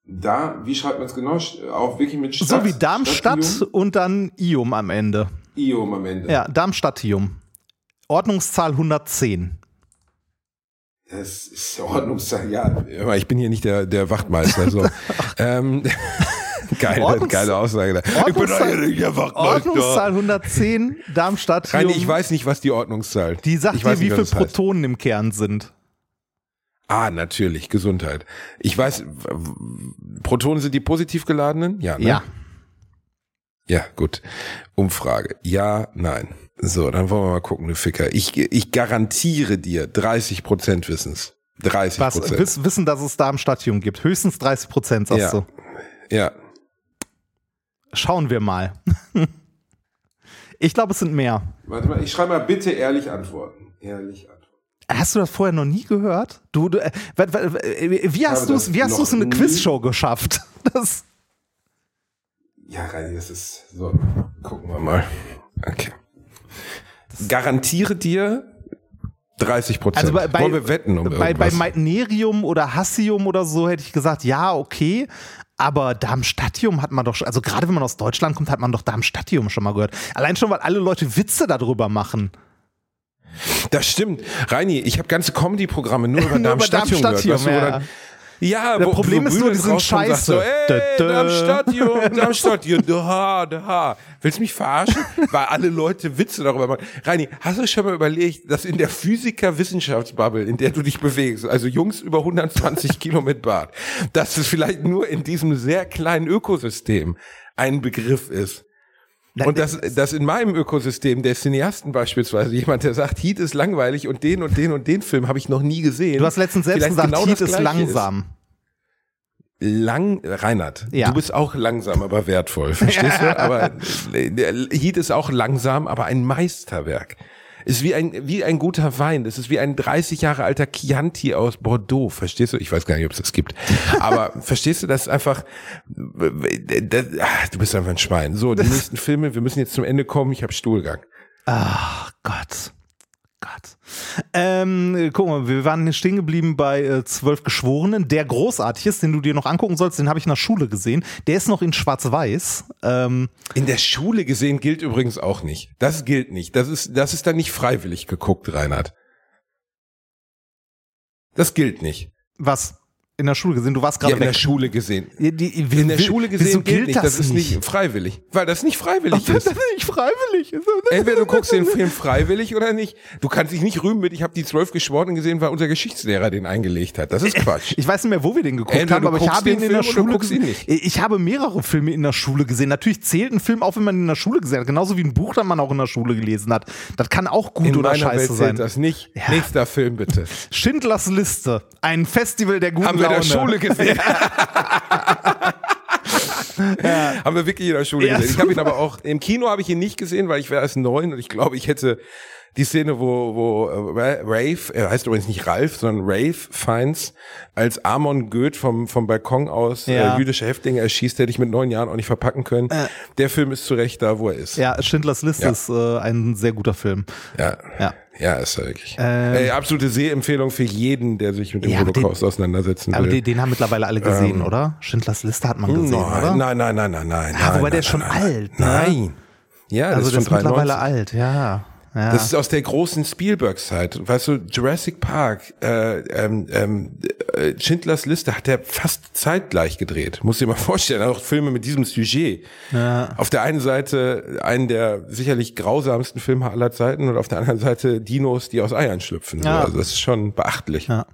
da, wie schreibt man es genau? Auch wirklich mit Stadt. so wie Darmstadt Stadtium, und dann Ium am Ende. Ium am Ende. Ja, Darmstadtium. Ordnungszahl 110. Das ist Ordnungszahl. Ja, ich bin hier nicht der, der Wachtmeister. So. <laughs> ähm, geile, Ordnungs- geile Aussage. Da. Ich bin der Wachtmeister. Ordnungszahl 110, Darmstadtium. Reini, ich weiß nicht, was die Ordnungszahl. die sagt ich dir, wie viele das heißt. Protonen im Kern sind. Ah, natürlich, Gesundheit. Ich weiß, Protonen sind die positiv geladenen? Ja, ne? Ja. Ja, gut. Umfrage. Ja, nein. So, dann wollen wir mal gucken, du Ficker. Ich, ich garantiere dir 30 Prozent Wissens. 30 Was? Prozent. Wiss, wissen, dass es Darmstadtium gibt. Höchstens 30 Prozent, sagst Ja. du. Ja. Schauen wir mal. <laughs> ich glaube, es sind mehr. Warte mal, ich schreibe mal bitte ehrlich antworten. Ehrlich antworten. Hast du das vorher noch nie gehört? Du, du, äh, wie hast du es das wie hast in eine Quizshow geschafft? <laughs> Das, Ja, Reini, das ist so. Gucken wir mal. Okay. Garantiere dir 30 Prozent. also bei, bei, Wollen wir wetten um bei, bei irgendwas? Meitnerium oder Hassium oder so hätte ich gesagt, ja, okay. Aber Darmstadtium hat man doch schon, also gerade wenn man aus Deutschland kommt, hat man doch Darmstadtium schon mal gehört. Allein schon, weil alle Leute Witze darüber machen. Das stimmt. Reini, ich habe ganze Comedy-Programme nur <laughs> über Nur über Darmstadtium gehört. Darmstadtium, weißt du, ja. Ja, Das Problem wo ist nur, die sind scheiße. So, ey, Dö, dö. Darmstadtium, Darmstadtium, da, <laughs> da. Willst du mich verarschen? Weil alle Leute Witze darüber machen. Reini, hast du schon mal überlegt, dass in der Physiker-Wissenschaftsbubble, in der du dich bewegst, also Jungs über 120 <laughs> Kilo mit Bart, dass es vielleicht nur in diesem sehr kleinen Ökosystem ein Begriff ist. Und dass, dass in meinem Ökosystem der Cineasten beispielsweise jemand, der sagt, Heat ist langweilig und den und den und den Film habe ich noch nie gesehen. Du hast letztens selbst Vielleicht gesagt, genau Heat ist langsam. Lang, Reinhard, Ja. du bist auch langsam, aber wertvoll, verstehst du? <laughs> Aber äh, Heat ist auch langsam, aber ein Meisterwerk. Ist wie ein, wie ein guter Wein. Es ist wie ein 30 Jahre alter Chianti aus Bordeaux. Verstehst du? Ich weiß gar nicht, ob es das gibt. Aber <laughs> verstehst du, das ist einfach, das, ach, du bist einfach ein Schwein. So, die nächsten Filme, wir müssen jetzt zum Ende kommen. Ich habe Stuhlgang. Ach Gott. Gott. Ähm, guck mal, wir waren stehen geblieben bei äh, zwölf Geschworenen. Der großartig ist, den du dir noch angucken sollst, den habe ich in der Schule gesehen. Der ist noch in Schwarz-Weiß. Ähm, In der Schule gesehen gilt übrigens auch nicht. Das gilt nicht. Das ist, das ist dann nicht freiwillig geguckt, Reinhard. Das gilt nicht. was? In der Schule gesehen? Du warst gerade Ja, in der weg. Schule gesehen. Die, die, In der wie- Schule wieso gesehen gilt gilt nicht. das, Das ist nicht freiwillig. Weil das nicht freiwillig Das ist. ist nicht freiwillig. Entweder du guckst den Film freiwillig oder nicht. Du kannst dich nicht rühmen mit, ich habe die zwölf Geschworenen gesehen, weil unser Geschichtslehrer den eingelegt hat. Das ist Quatsch. Ich weiß nicht mehr, wo wir den geguckt Entweder haben, aber ich habe ihn in der Schule gesehen. Ich habe mehrere Filme in der Schule gesehen. Natürlich zählt ein Film auch, wenn man ihn in der Schule gesehen hat. Genauso wie ein Buch, das man auch in der Schule gelesen hat. Das kann auch gut In oder scheiße Welt sein. zählt das nicht. Ja. Nächster Film bitte. Schindlers Liste. Ein Festival der guten Haben wir in Laune. der Schule gesehen. <laughs> <laughs> Haben wir wirklich in der Schule Ja, gesehen. Ich habe ihn aber auch, im Kino habe ich ihn nicht gesehen, weil ich wäre erst neun und ich glaube, ich hätte die Szene, wo, wo äh, Rafe, er heißt übrigens nicht Ralf, sondern Rafe Fiennes als Amon Goeth vom, vom Balkon aus Ja. äh, jüdische Häftlinge erschießt, hätte ich mit neun Jahren auch nicht verpacken können. Der Film ist zu Recht da, wo er ist. Ja, Schindlers Liste Ja. ist äh, ein sehr guter Film. Ja. Ja. Ja, ist er wirklich. Ähm, äh, absolute Sehempfehlung für jeden, der sich mit dem Ja, Holocaust auseinandersetzen will. Aber den, den haben mittlerweile alle gesehen, oder? Schindlers Liste hat man gesehen, nein, oder? nein, nein, nein, nein, nein. Ja, nein, wobei der nein, ist schon nein, alt, ne? Nein. Ja, also das ist der von ist mittlerweile 93. alt, ja. Ja. Das ist aus der großen Spielberg-Zeit. Weißt du, Jurassic Park, äh, ähm, ähm, äh, Schindlers Liste hat er fast zeitgleich gedreht. Muss dir mal <laughs> vorstellen, auch Filme mit diesem Sujet. Ja. Auf der einen Seite einen der sicherlich grausamsten Filme aller Zeiten und auf der anderen Seite Dinos, die aus Eiern schlüpfen. Ja. Also das ist schon beachtlich. Ja.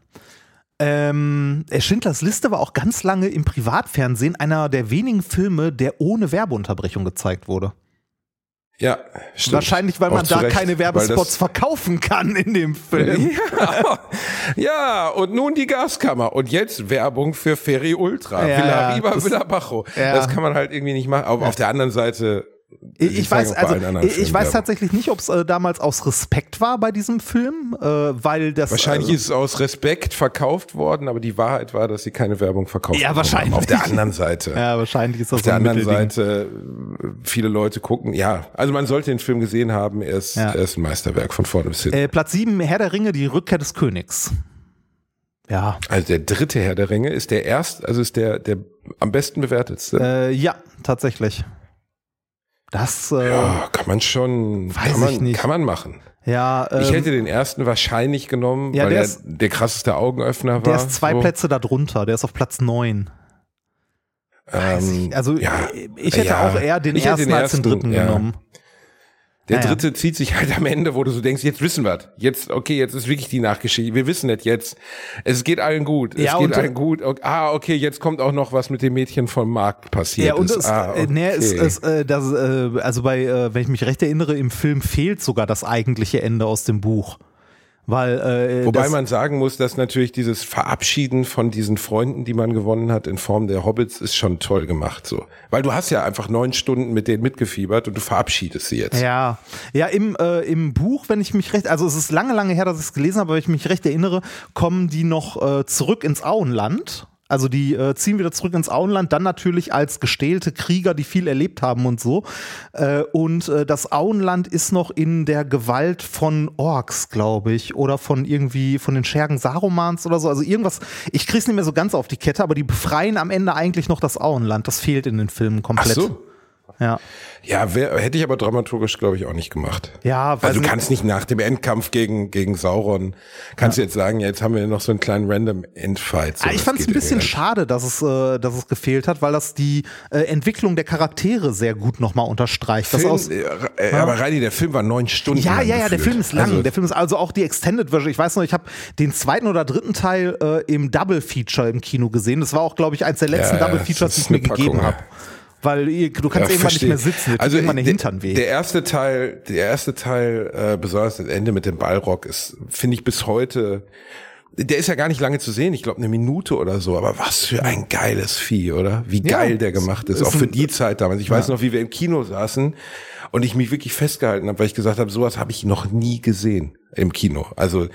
Ähm, äh, Schindlers Liste war auch ganz lange im Privatfernsehen einer der wenigen Filme, der ohne Werbeunterbrechung gezeigt wurde. Ja, stimmt. Wahrscheinlich, weil Auch man da Recht, keine Werbespots verkaufen kann in dem Film. <laughs> Ja, ja, und nun die Gaskammer. Und jetzt Werbung für Ferry Ultra. Ja, Villa Riba, Villa Bajo. Ja. Das kann man halt irgendwie nicht machen. Aber auf der anderen Seite. Ich, ich weiß, also, ich, Filmen weiß tatsächlich nicht, ob es äh, damals aus Respekt war bei diesem Film, äh, weil das. Wahrscheinlich also, ist es aus Respekt verkauft worden, aber die Wahrheit war, dass sie keine Werbung verkauft Ja, haben. wahrscheinlich. Auf der anderen Seite. <laughs> Ja, wahrscheinlich ist das Auf der anderen. Seite, äh, viele Leute gucken, ja, also man sollte den Film gesehen haben, er ist, Ja. er ist ein Meisterwerk von vorne bis hinten. Äh, Platz 7, Herr der Ringe, die Rückkehr des Königs. Ja. Also der dritte Herr der Ringe ist der erst, also ist der, der am besten bewertetste. Äh, ja, tatsächlich. Das, äh, ja, kann man schon, weiß kann man, ich nicht. kann man machen. ja, ähm, Ich hätte den ersten wahrscheinlich genommen, Ja, weil der er ist- der krasseste Augenöffner war. der ist zwei so. Plätze da drunter, der ist auf Platz 9. Ähm, Also ja, ich hätte ja. auch eher den Ich ersten, als den dritten genommen. Der Naja. dritte zieht sich halt am Ende, wo du so denkst, jetzt wissen wir Jetzt, okay, jetzt ist wirklich die Nachgeschichte. Wir wissen es jetzt. Es geht allen gut. Es Ja, geht und- allen gut. Okay, ah, okay, jetzt kommt auch noch was mit dem Mädchen vom Markt passiert Ja, und ist. es, ah, äh, nee, es, okay. es, äh, das, äh, also bei, äh, wenn ich mich recht erinnere, im Film fehlt sogar das eigentliche Ende aus dem Buch. Weil, äh, Wobei man sagen muss, dass natürlich dieses Verabschieden von diesen Freunden, die man gewonnen hat in Form der Hobbits, ist schon toll gemacht so. Weil du hast ja einfach neun Stunden mit denen mitgefiebert und du verabschiedest sie jetzt. Ja, ja im, äh, im Buch, wenn ich mich recht, also es ist lange, lange her, dass ich es gelesen habe, aber wenn ich mich recht erinnere, kommen die noch äh, zurück ins Auenland. Also die äh, ziehen wieder zurück ins Auenland, dann natürlich als gestählte Krieger, die viel erlebt haben und so. Äh, und äh, das Auenland ist noch in der Gewalt von Orks, glaube ich, oder von irgendwie von den Schergen Sarumans oder so. Also irgendwas, ich krieg's nicht mehr so ganz auf die Kette, aber die befreien am Ende eigentlich noch das Auenland. Das fehlt in den Filmen Ach komplett. so. Ja. Ja, wär, hätte ich aber dramaturgisch, glaube ich, auch nicht gemacht. Ja, Also du kannst nicht nach dem Endkampf gegen, gegen Sauron, kannst du jetzt sagen, ja, jetzt haben wir noch so einen kleinen random Endfight. So, Ah, ich fand es ein bisschen schade, dass es, äh, dass es gefehlt hat, weil das die äh, Entwicklung der Charaktere sehr gut nochmal unterstreicht. Film, aus, äh, äh, Aber Reini, der Film war neun Stunden ja, lang ja, ja, der gefühlt. Film ist lang. Also, der Film ist also auch die Extended Version. Ich weiß noch, ich habe den zweiten oder dritten Teil äh, im Double Feature im Kino gesehen. Das war auch, glaube ich, eins der letzten Ja, Double Features, die ich mir Packung, gegeben ja. habe. Weil du kannst ja, irgendwann nicht mehr sitzen, also irgendwann der, Hintern weh. der erste Teil, der erste Teil, äh, besonders das Ende mit dem Ballrock, ist, finde ich bis heute, der ist ja gar nicht lange zu sehen, ich glaube eine Minute oder so, aber was für ein geiles Vieh, oder? Wie Ja, geil der gemacht ist, ist auch für die Zeit damals. Ich weiß noch, wie wir im Kino saßen und ich mich wirklich festgehalten habe, weil ich gesagt habe, sowas habe ich noch nie gesehen im Kino. Also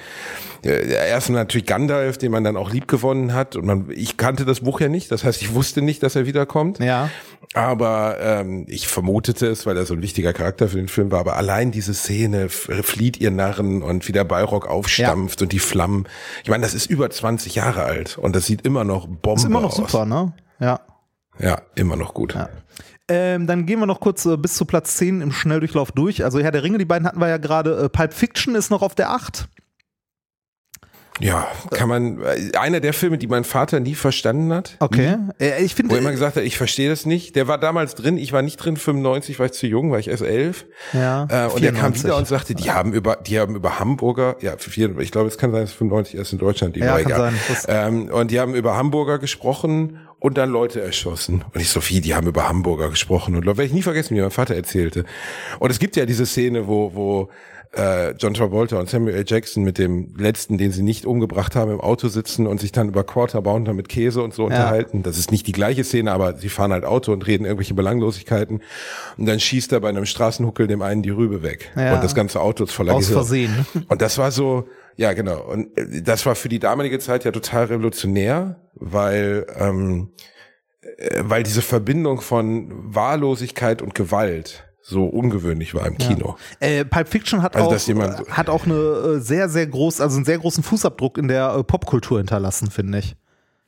äh, erst natürlich Gandalf, den man dann auch lieb gewonnen hat und man, ich kannte das Buch ja nicht, das heißt, ich wusste nicht, dass er wiederkommt. Ja. Aber ähm, ich vermutete es, weil er so ein wichtiger Charakter für den Film war. Aber allein diese Szene, flieht ihr Narren und wie der Ballrock aufstampft und die Flammen. Ich meine, das ist über 20 Jahre alt und das sieht immer noch Bombe ist immer noch aus. super, ne? Ja. Ja, immer noch gut. Ähm, dann gehen wir noch kurz äh, bis zu Platz 10 im Schnelldurchlauf durch. Also Herr der Ringe, die beiden hatten wir ja gerade. Äh, Pulp Fiction ist noch auf der 8. Ja, kann man, äh, einer der Filme, die mein Vater nie verstanden hat. Okay. Äh, ich Wo finde. er immer gesagt hat, ich verstehe das nicht. Der war damals drin, ich war nicht drin, 95 war ich zu jung, war ich erst elf. Ja, Äh, und er kam 94. wieder und sagte, die haben über, die haben über Hamburger, ja, vier, ich glaube, es kann sein, dass 95 erst in Deutschland, die Ja, war kann egal. Ähm, und die haben über Hamburger gesprochen und dann Leute erschossen. Und ich so, wie, die haben über Hamburger gesprochen. Und werde ich nie vergessen, wie mein Vater erzählte. Und es gibt ja diese Szene, wo, wo äh, John Travolta und Samuel L. Jackson mit dem letzten, den sie nicht umgebracht haben, im Auto sitzen und sich dann über Quarter Pounder mit Käse und so unterhalten. Das ist nicht die gleiche Szene, aber sie fahren halt Auto und reden irgendwelche Belanglosigkeiten. Und dann schießt er bei einem Straßenhuckel dem einen die Rübe weg. Ja. Und das ganze Auto ist voller Aus Gehirn. Versehen. <laughs> Und das war so, ja genau. Und äh, das war für die damalige Zeit ja total revolutionär, weil ähm, äh, weil diese Verbindung von Wahllosigkeit und Gewalt so ungewöhnlich war im Kino. Äh, Pulp Fiction hat Also, auch, jemand- äh, hat auch eine äh, sehr, sehr groß, also einen sehr großen Fußabdruck in der äh, Popkultur hinterlassen, finde ich.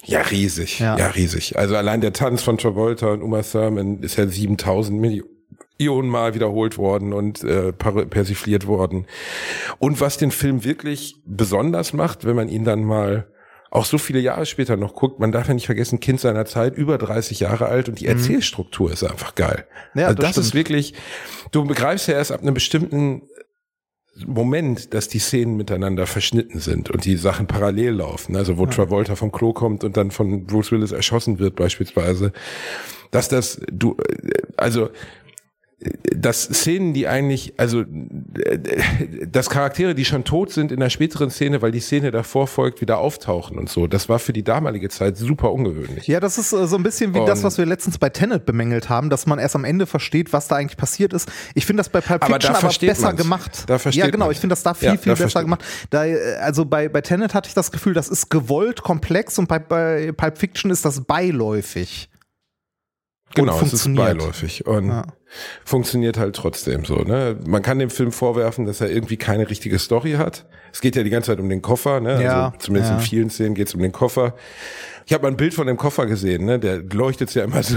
Ja, riesig. Ja. Ja. riesig. Also allein der Tanz von Travolta und Uma Thurman ist ja 7000 Millionen. Millionenmal wiederholt worden und äh, per- persifliert worden. Und was den Film wirklich besonders macht, wenn man ihn dann mal auch so viele Jahre später noch guckt, man darf ja nicht vergessen, Kind seiner Zeit, über 30 Jahre alt und die Erzählstruktur ist einfach geil. Mhm. Ja, also das das, ist wirklich, du begreifst ja erst ab einem bestimmten Moment, dass die Szenen miteinander verschnitten sind und die Sachen parallel laufen. Also wo Travolta vom Klo kommt und dann von Bruce Willis erschossen wird beispielsweise. Dass das, du, also dass Szenen, die eigentlich, also dass Charaktere, die schon tot sind in der späteren Szene, weil die Szene davor folgt, wieder auftauchen und so. Das war für die damalige Zeit super ungewöhnlich. Ja, das ist äh, so ein bisschen wie das, Und- was wir letztens bei Tenet bemängelt haben, dass man erst am Ende versteht, was da eigentlich passiert ist. Ich finde das bei Pulp Aber Fiction aber, versteht besser man's. gemacht. Da versteht ja, genau. man's. Ich finde das da viel, Ja, viel da besser gemacht. Da, äh, also bei, bei Tenet hatte ich das Gefühl, das ist gewollt komplex und bei, bei Pulp Fiction ist das beiläufig. Genau, Und es ist beiläufig und Ja. funktioniert halt trotzdem so. Ne? Man kann dem Film vorwerfen, dass er irgendwie keine richtige Story hat. Es geht ja die ganze Zeit um den Koffer, ne? Ja, also zumindest ja. in vielen Szenen geht es um den Koffer. Ich habe mal ein Bild von dem Koffer gesehen, ne? Der leuchtet ja immer <laughs> so,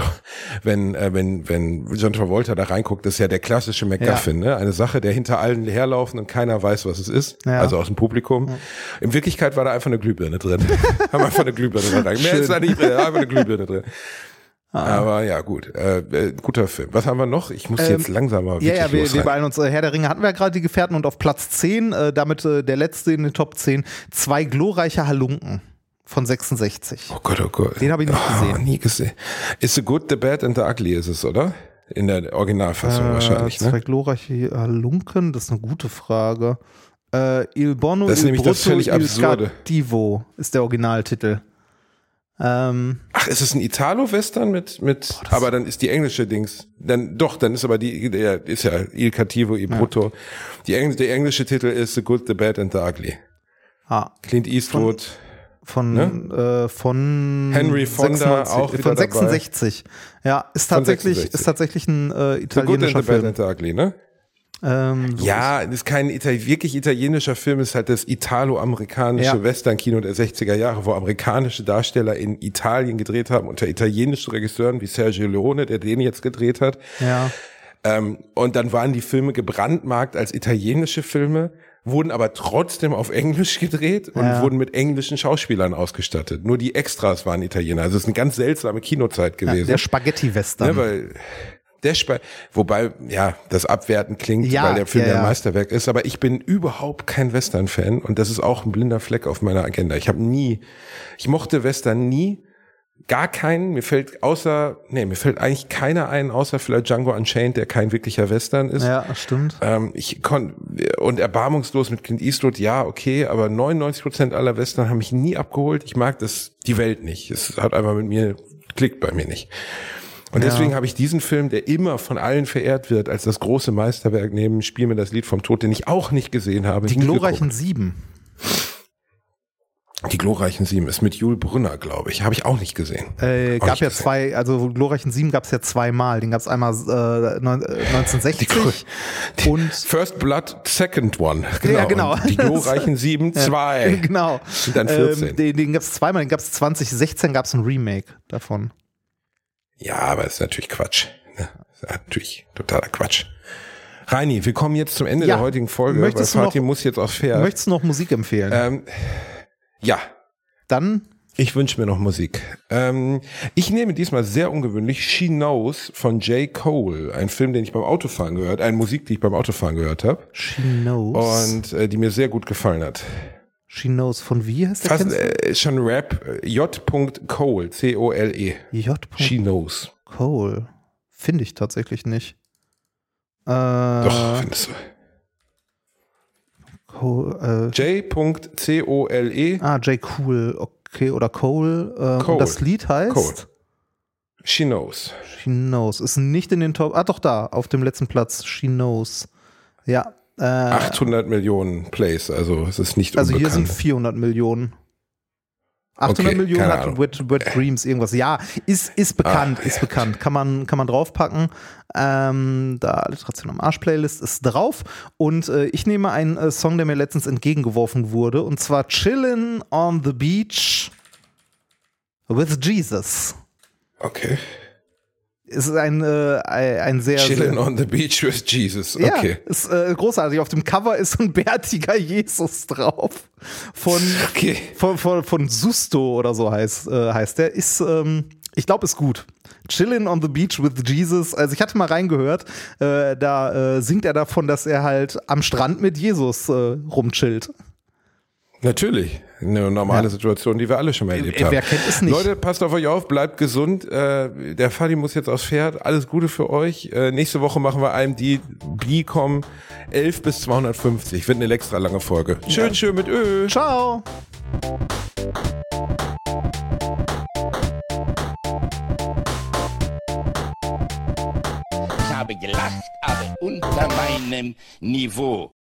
wenn äh, wenn wenn John Travolta da reinguckt, das ist ja der klassische MacGuffin, ne? Eine Sache, der hinter allen herlaufen und keiner weiß, was es ist, Ja. also aus dem Publikum. In Wirklichkeit war da einfach eine Glühbirne drin. <laughs> Haben einfach eine Glühbirne da rein. Mehr ist da nicht drin, einfach eine Glühbirne drin. Aber ja, gut. Äh, äh, guter Film. Was haben wir noch? Ich muss jetzt langsam mal Ja, ja, wir, wir beeilen uns. Äh, Herr der Ringe hatten wir ja gerade die Gefährten und auf Platz 10, äh, damit äh, der letzte in den Top 10, zwei glorreiche Halunken von 66. Oh Gott, oh Gott. Den habe ich nicht Ah, gesehen. nie gesehen. Is the good, the bad and the ugly ist es, oder? In der Originalfassung wahrscheinlich, Äh, Zwei ne? glorreiche Halunken, das ist eine gute Frage. Äh, Il Bono, Das ist Il nämlich das Brutto, völlig Il Absurde. Cattivo ist der Originaltitel. Ähm, Ach, ist es ein Italo-Western mit, mit, aber dann ist die englische Dings, dann, doch, dann ist aber die, der ist ja Il Cattivo, Il Brutto. Die Engl der englische Titel ist The Good, the Bad and the Ugly. ah, Clint Eastwood. von, äh, von Ne? Henry Fonda auch wieder von dabei. 66. Ja, ist tatsächlich, 66. ist tatsächlich ein äh, The Good and italienischer the Bad and the Ugly, ne? Ähm, Ja, ist kein Ital wirklich italienischer Film, es ist halt das italo-amerikanische Ja. Western-Kino der 60er Jahre, wo amerikanische Darsteller in Italien gedreht haben, unter italienischen Regisseuren wie Sergio Leone, der den jetzt gedreht hat. Ja. Ähm, und dann waren die Filme gebrandmarkt als italienische Filme, wurden aber trotzdem auf Englisch gedreht und Ja. wurden mit englischen Schauspielern ausgestattet. Nur die Extras waren Italiener. Also es ist eine ganz seltsame Kinozeit ja, gewesen. der Spaghetti-Western. Ne, weil Spe wobei, ja, das abwerten klingt, Ja, weil der Film ja, ja, ja. ein Meisterwerk ist, aber ich bin überhaupt kein Western-Fan und das ist auch ein blinder Fleck auf meiner Agenda. Ich habe nie, ich mochte Western nie, gar keinen, mir fällt außer, nee, mir fällt eigentlich keiner ein, außer vielleicht Django Unchained, der kein wirklicher Western ist. ja, stimmt. Ähm, ich kon und erbarmungslos mit Clint Eastwood, ja, okay, aber 99 Prozent aller Western haben mich nie abgeholt. Ich mag das, die Welt nicht. Es hat einfach mit mir, klickt bei mir nicht. Und Ja. deswegen habe ich diesen Film, der immer von allen verehrt wird, als das große Meisterwerk neben Spiel mir das Lied vom Tod, den ich auch nicht gesehen habe. Die glorreichen Sieben. geguckt. Die glorreichen Sieben ist mit Jul Brünner, glaube ich. Habe ich auch nicht gesehen. Äh, Auch gab ja gesehen. zwei, also glorreichen Sieben gab es ja zweimal. Den gab es einmal äh, neun- äh, 1960 und First Blood, Second One. Genau. Ja, genau. Und die <laughs> glorreichen Sieben, zwei. <laughs> genau. Und dann 14. Ähm, den den gab es zweimal, den gab es 2016 gab es ein Remake davon. Ja, aber ist natürlich Quatsch. Ne? Ist natürlich totaler Quatsch. Reini, wir kommen jetzt zum Ende Ja. der heutigen Folge, weil Möchtest du Fatih noch- muss jetzt aufs Pferd. Möchtest du noch Musik empfehlen? Ähm, ja, Dann ich wünsche mir noch Musik. Ähm, ich nehme diesmal sehr ungewöhnlich She Knows von J. Cole, ein Film, den ich beim Autofahren gehört, eine Musik, die ich beim Autofahren gehört habe She Knows. und äh, die mir sehr gut gefallen hat. She Knows von wie heißt der Fast äh, schon Rap, äh, J. Cole, C-O-L-E. J. She Knows. Cole. Finde ich tatsächlich nicht. Äh, Doch, findest du. Cole, äh, J.C.O.L.E. ah, J. Cool, okay, oder Cole. Äh, Cole. Das Lied heißt Cole. She Knows. She Knows. Ist nicht in den Top. Ah, doch, da, auf dem letzten Platz. She Knows. Ja. Äh, 800 Millionen Plays, also es ist nicht also hier unbekannt. sind 400 Millionen. 800 Okay, Millionen hat. Wet, Wet Dreams irgendwas. Ja, ist, ist bekannt, Ah, ist bekannt. Kann man, kann man draufpacken. Ähm, da Alliteration am Arsch-Playlist ist drauf. Und äh, ich nehme einen äh, Song, der mir letztens entgegengeworfen wurde. Und zwar Chillin' on the Beach with Jesus. okay. Es ist ein, äh, ein sehr. Chilling on the beach with Jesus. ja, Okay. ist äh, großartig. Auf dem Cover ist ein bärtiger Jesus drauf. Von, Okay. von, von, von Susto oder so heißt, äh, heißt der. Ist, ähm, ich glaube, ist gut. Chillin' on the Beach with Jesus. Also ich hatte mal reingehört, äh, da äh, singt er davon, dass er halt am Strand mit Jesus äh, rumchillt. Natürlich. Eine normale Ja. Situation, die wir alle schon mal erlebt Wer haben. kennt es nicht? Leute, passt auf euch auf, bleibt gesund. Äh, der Fadi muss jetzt aufs Pferd. Alles Gute für euch. Äh, nächste Woche machen wir IMD Bicom 11 bis 250. Wird eine extra lange Folge. Schön, schön mit Ö. Ciao. Ich habe gelacht, aber unter meinem Niveau.